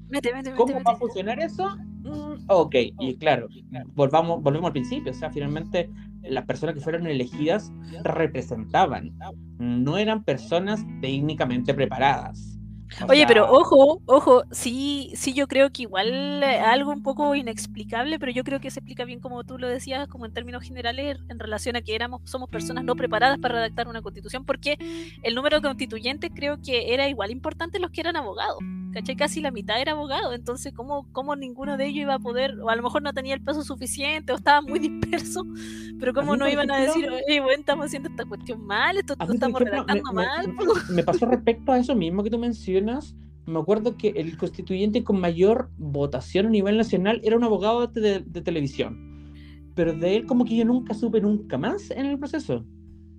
¿Cómo va a funcionar eso? Mm, ok, y claro, volvamos, volvemos al principio, o sea, finalmente las personas que fueron elegidas representaban, no eran personas técnicamente preparadas. Oye, pero ojo, ojo, sí, sí, yo creo que igual eh, algo un poco inexplicable, pero yo creo que se explica bien como tú lo decías, como en términos generales, en relación a que éramos, somos personas no preparadas para redactar una constitución, porque el número de constituyentes creo que era igual importante los que eran abogados, ¿cachai? Casi la mitad era abogado, entonces ¿cómo, cómo ninguno de ellos iba a poder, o a lo mejor no tenía el peso suficiente, o estaba muy disperso, pero cómo no iban a decir, oye, bueno, estamos haciendo esta cuestión mal, esto, estamos redactando mal. me pasó respecto a eso mismo que tú mencionas me acuerdo que el constituyente con mayor votación a nivel nacional era un abogado de, televisión. Pero de él como que yo nunca supe nunca más en el proceso.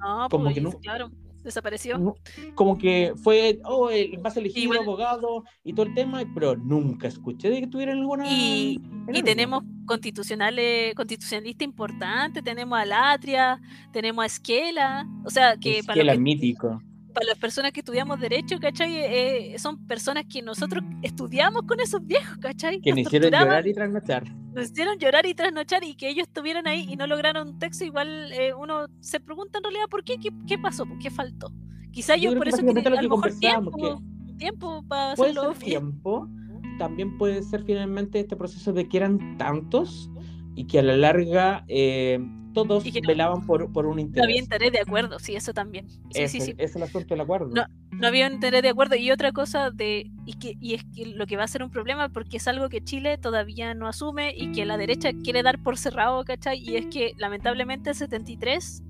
Ah, como pues, que no, claro, desapareció. como que fue, oh, el más elegido abogado y todo el tema, pero nunca escuché de que tuvieran alguna... Y, y tenemos constitucionales, constitucionalista importante, tenemos a Latria, tenemos a Esquela, o sea, que... Esquela para mítico para las personas que estudiamos Derecho, ¿cachai? Eh, son personas que nosotros estudiamos con esos viejos, ¿cachai? Que nos hicieron llorar y trasnochar. Nos hicieron llorar y trasnochar y que ellos estuvieran ahí y no lograron un texto, igual eh, uno se pregunta en realidad por qué, qué, pasó, qué faltó. Quizá ellos por eso tienen a lo mejor tiempo, tiempo para hacerlo tiempo, también puede ser finalmente este proceso de que eran tantos y que a la larga eh, todos velaban por, por, un interés. No había interés de acuerdo, sí, eso también. Sí, es, sí, sí. Es el asunto del acuerdo. No, no había un interés de acuerdo. Y otra cosa, de y, que, y es que lo que va a ser un problema, porque es algo que Chile todavía no asume y que la derecha quiere dar por cerrado, ¿cachai? Y es que lamentablemente el 73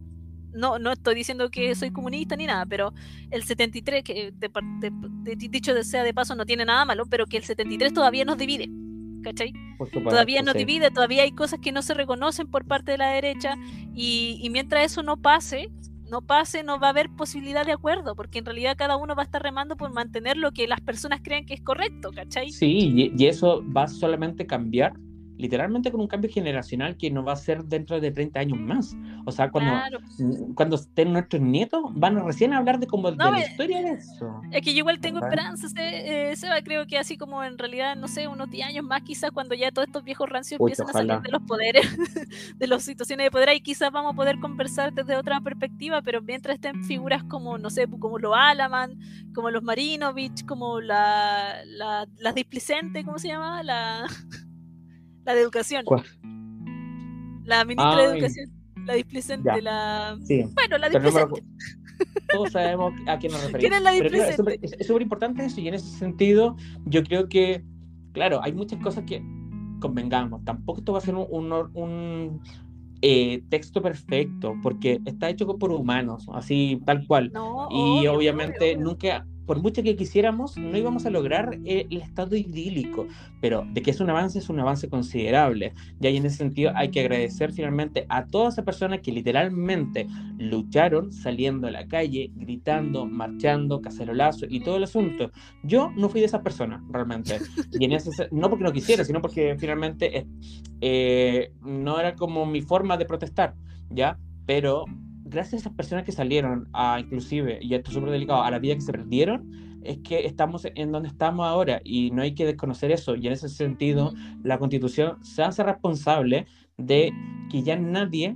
no, no estoy diciendo que soy comunista ni nada, pero el 73, que dicho sea de paso no tiene nada malo, pero que el 73 todavía nos divide. ¿Cachai? todavía no divide, todavía hay cosas que no se reconocen por parte de la derecha y, mientras eso no pase, no pase, no va a haber posibilidad de acuerdo, porque en realidad cada uno va a estar remando por mantener lo que las personas creen que es correcto, ¿cachai? Sí, y, eso va solamente a cambiar literalmente con un cambio generacional que no va a ser dentro de 30 años más. O sea, cuando, cuando estén nuestros nietos, van a recién hablar de como de la eh, historia de eso. Es que yo igual tengo esperanza, se, eh, Seba, creo que así como en realidad, no sé, unos 10 años más quizás cuando ya todos estos viejos rancios empiezan a salir de los poderes, de las situaciones de poder, ahí quizás vamos a poder conversar desde otra perspectiva, pero mientras estén figuras como, no sé, como los Alaman, como los Marinovich, como la, la, las displicentes, ¿cómo se llama? La... La de educación. La ministra de educación. La displicente, la. Bueno, la displicente. todos sabemos a quién nos referimos. es súper importante eso, y en ese sentido, yo creo que, claro, hay muchas cosas que convengamos. Tampoco esto va a ser un, un, eh, texto perfecto, porque está hecho por humanos, así tal cual. y obviamente nunca por mucho que quisiéramos, no íbamos a lograr el, estado idílico, pero de que es un avance, es un avance considerable. Y en ese sentido hay que agradecer finalmente a todas esas personas que literalmente lucharon saliendo a la calle, gritando, marchando, cacerolazo y todo el asunto. Yo no fui de esas personas, realmente. Y en ese, no porque no quisiera, sino porque finalmente eh, no era como mi forma de protestar, ¿ya? Pero gracias a esas personas que salieron, a, inclusive, y esto es súper delicado, a la vida que se perdieron, es que estamos en donde estamos ahora y no hay que desconocer eso. Y en ese sentido, la constitución se hace responsable de que ya nadie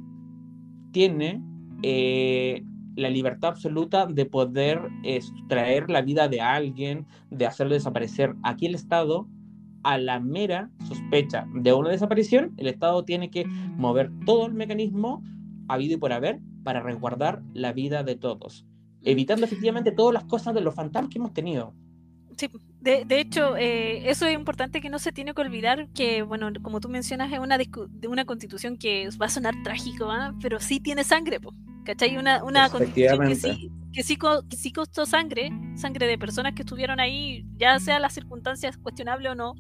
tiene eh, la libertad absoluta de poder extraer la vida de alguien, de hacerlo desaparecer. Aquí el Estado, a la mera sospecha de una desaparición, el Estado tiene que mover todo el mecanismo habido y por haber para resguardar la vida de todos, evitando efectivamente todas las cosas de los fantasmas que hemos tenido. Sí, de, de hecho, eh, eso es importante que no se tiene que olvidar que, bueno, como tú mencionas, es una, de una constitución que va a sonar trágico, ¿ah? pero sí tiene sangre, ¿cachai? Una, una constitución que sí, que sí, que sí costó sangre, sangre de personas que estuvieron ahí, ya sea las circunstancias cuestionables o no,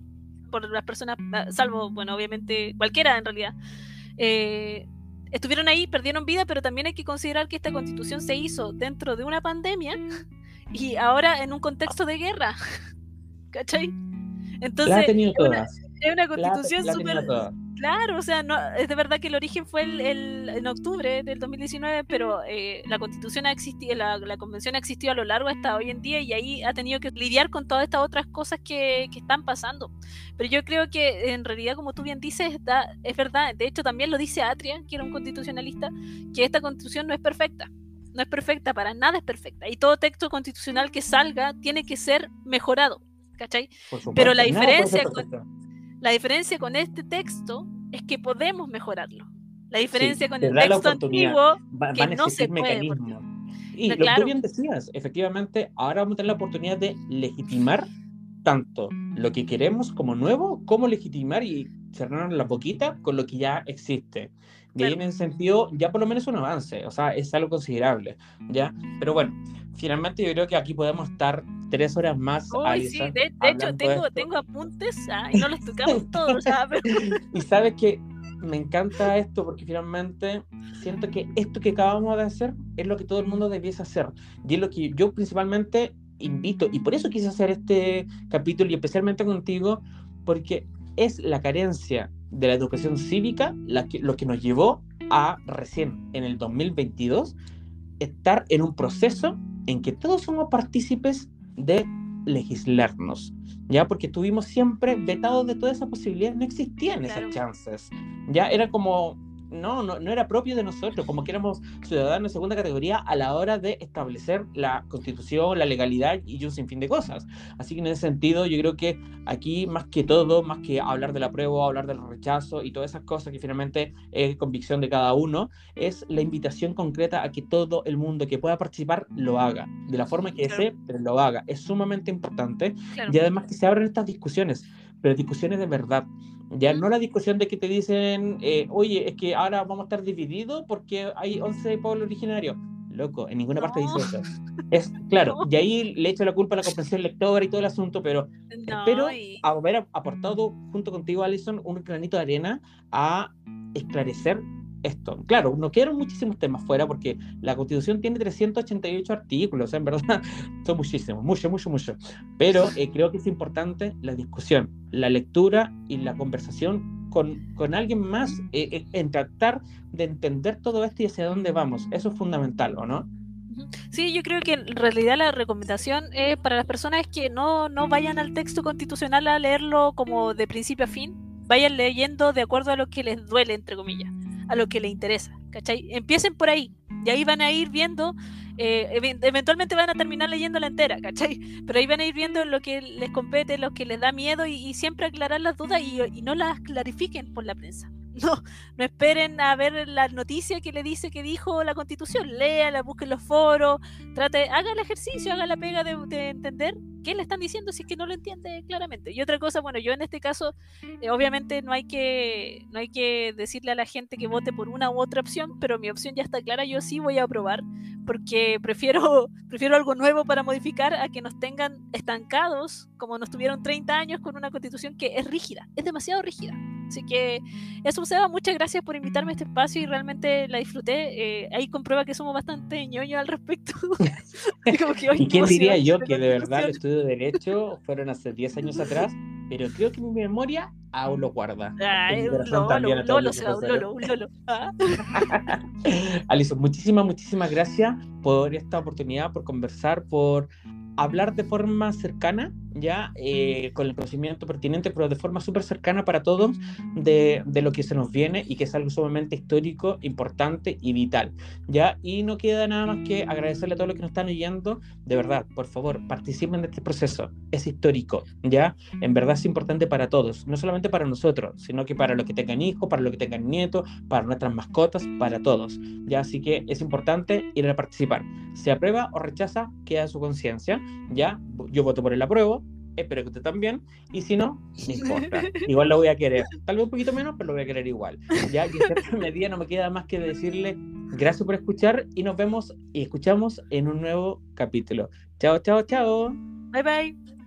por las personas, ah, salvo, bueno, obviamente cualquiera en realidad. Eh, estuvieron ahí, perdieron vida, pero también hay que considerar que esta constitución se hizo dentro de una pandemia y ahora en un contexto de guerra. ¿Cachai? Entonces, es, una, es una constitución súper Claro, o sea, no, es de verdad que el origen fue el, en octubre del 2019, pero eh, la constitución ha existido, la, la, convención ha existido a lo largo hasta hoy en día y ahí ha tenido que lidiar con todas estas otras cosas que, que están pasando. Pero yo creo que en realidad, como tú bien dices, es verdad, de hecho también lo dice Atria, que era un constitucionalista, que esta constitución no es perfecta. no es perfecta, para nada es perfecta. Y todo texto constitucional que salga tiene que ser mejorado, ¿cachai? Pero la diferencia, con, la diferencia con este texto es que podemos mejorarlo. La diferencia con el texto antiguo que no se puede. Y lo que tú bien decías, efectivamente, ahora vamos a tener la oportunidad de legitimar tanto lo que queremos como nuevo, como legitimar y cerrarnos la boquita con lo que ya existe. Y ahí en ese sentido, ya por lo menos un avance, o sea, es algo considerable, ¿ya? Pero bueno, finalmente yo creo que aquí podemos estar tres horas más. sí, de, hecho tengo, tengo apuntes ah, y no los tocamos todos. y sabes que me encanta esto porque finalmente siento que esto que acabamos de hacer es lo que todo el mundo debiese hacer. Y es lo que yo principalmente invito, y por eso quise hacer este capítulo y especialmente contigo, porque es la carencia de la educación cívica la que, lo que nos llevó a recién en el 2022 estar en un proceso en que todos somos partícipes de legislarnos, ¿ya? Porque estuvimos siempre vetados de todas esas posibilidades, no existían esas chances, ¿ya? Era como no, no, no era propio de nosotros, como que éramos ciudadanos de segunda categoría a la hora de establecer la constitución, la legalidad y un sinfín de cosas. Así que en ese sentido yo creo que aquí más que todo, más que hablar de la prueba, hablar del rechazo y todas esas cosas que finalmente es convicción de cada uno, es la invitación concreta a que todo el mundo que pueda participar lo haga, de la forma que desee, pero lo haga. Es sumamente importante y además que se abran estas discusiones, pero discusiones de verdad ya no la discusión de que te dicen, eh, oye, es que ahora vamos a estar divididos porque hay 11 pueblos originarios. Loco, en ninguna parte dice eso. Es claro, y ahí le echo la culpa a la comprensión lectora y todo el asunto, pero espero haber aportado junto contigo, Alison, un granito de arena a esclarecer esto. Claro, no quiero muchísimos temas fuera porque la Constitución tiene 388 artículos, en verdad son muchísimos, mucho, mucho, mucho. Pero eh, creo que es importante la discusión, la lectura y la conversación con, con alguien más eh, eh, en tratar de entender todo esto y hacia dónde vamos. Eso es fundamental, ¿o no? Sí, yo creo que en realidad la recomendación es para las personas que no, no vayan al texto constitucional a leerlo como de principio a fin, vayan leyendo de acuerdo a lo que les duele, entre comillas a lo que le interesa, ¿cachai? Empiecen por ahí, y ahí van a ir viendo, eh, eventualmente van a terminar leyendo la entera, ¿cachai? Pero ahí van a ir viendo lo que les compete, lo que les da miedo y, siempre aclarar las dudas y, y no las clarifiquen por la prensa. No, no esperen a ver la noticia que le dice que dijo la constitución. Léala, busquen los foros, trate, haga el ejercicio, haga la pega de, entender qué le están diciendo si es que no lo entiende claramente. Y otra cosa, bueno, yo en este caso, eh, obviamente no hay que, no hay que decirle a la gente que vote por una u otra opción, pero mi opción ya está clara, yo sí voy a aprobar, porque prefiero, prefiero algo nuevo para modificar a que nos tengan estancados, como nos tuvieron 30 años con una constitución que es rígida, es demasiado rígida. Así que eso, Seba, muchas gracias por invitarme a este espacio y realmente la disfruté. Eh, ahí comprueba que somos bastante ñoños al respecto. ¿Y quién diría yo que de verdad el estudio de Derecho fueron hace 10 años atrás? Pero creo que mi memoria aún lo guarda. un lolo, un lolo, Alison, muchísimas, muchísimas gracias por esta oportunidad, por conversar, por hablar de forma cercana, ya, eh, con el conocimiento pertinente, pero de forma súper cercana para todos de, de, lo que se nos viene y que es algo sumamente histórico, importante y vital, ya. Y no queda nada más que agradecerle a todos los que nos están oyendo, de verdad, por favor, participen de este proceso, es histórico, ya, en verdad es importante para todos, no solamente para nosotros, sino que para los que tengan hijos, para los que tengan nietos, para nuestras mascotas, para todos, ya, así que es importante ir a participar. Se aprueba o rechaza, queda su conciencia ¿ya? Yo voto por el apruebo, espero que usted también, y si no, no importa, igual lo voy a querer, tal vez un poquito menos, pero lo voy a querer igual, ya que esta medida no me queda más que decirle gracias por escuchar y nos vemos y escuchamos en un nuevo capítulo. Chao, chao, chao. Bye, bye.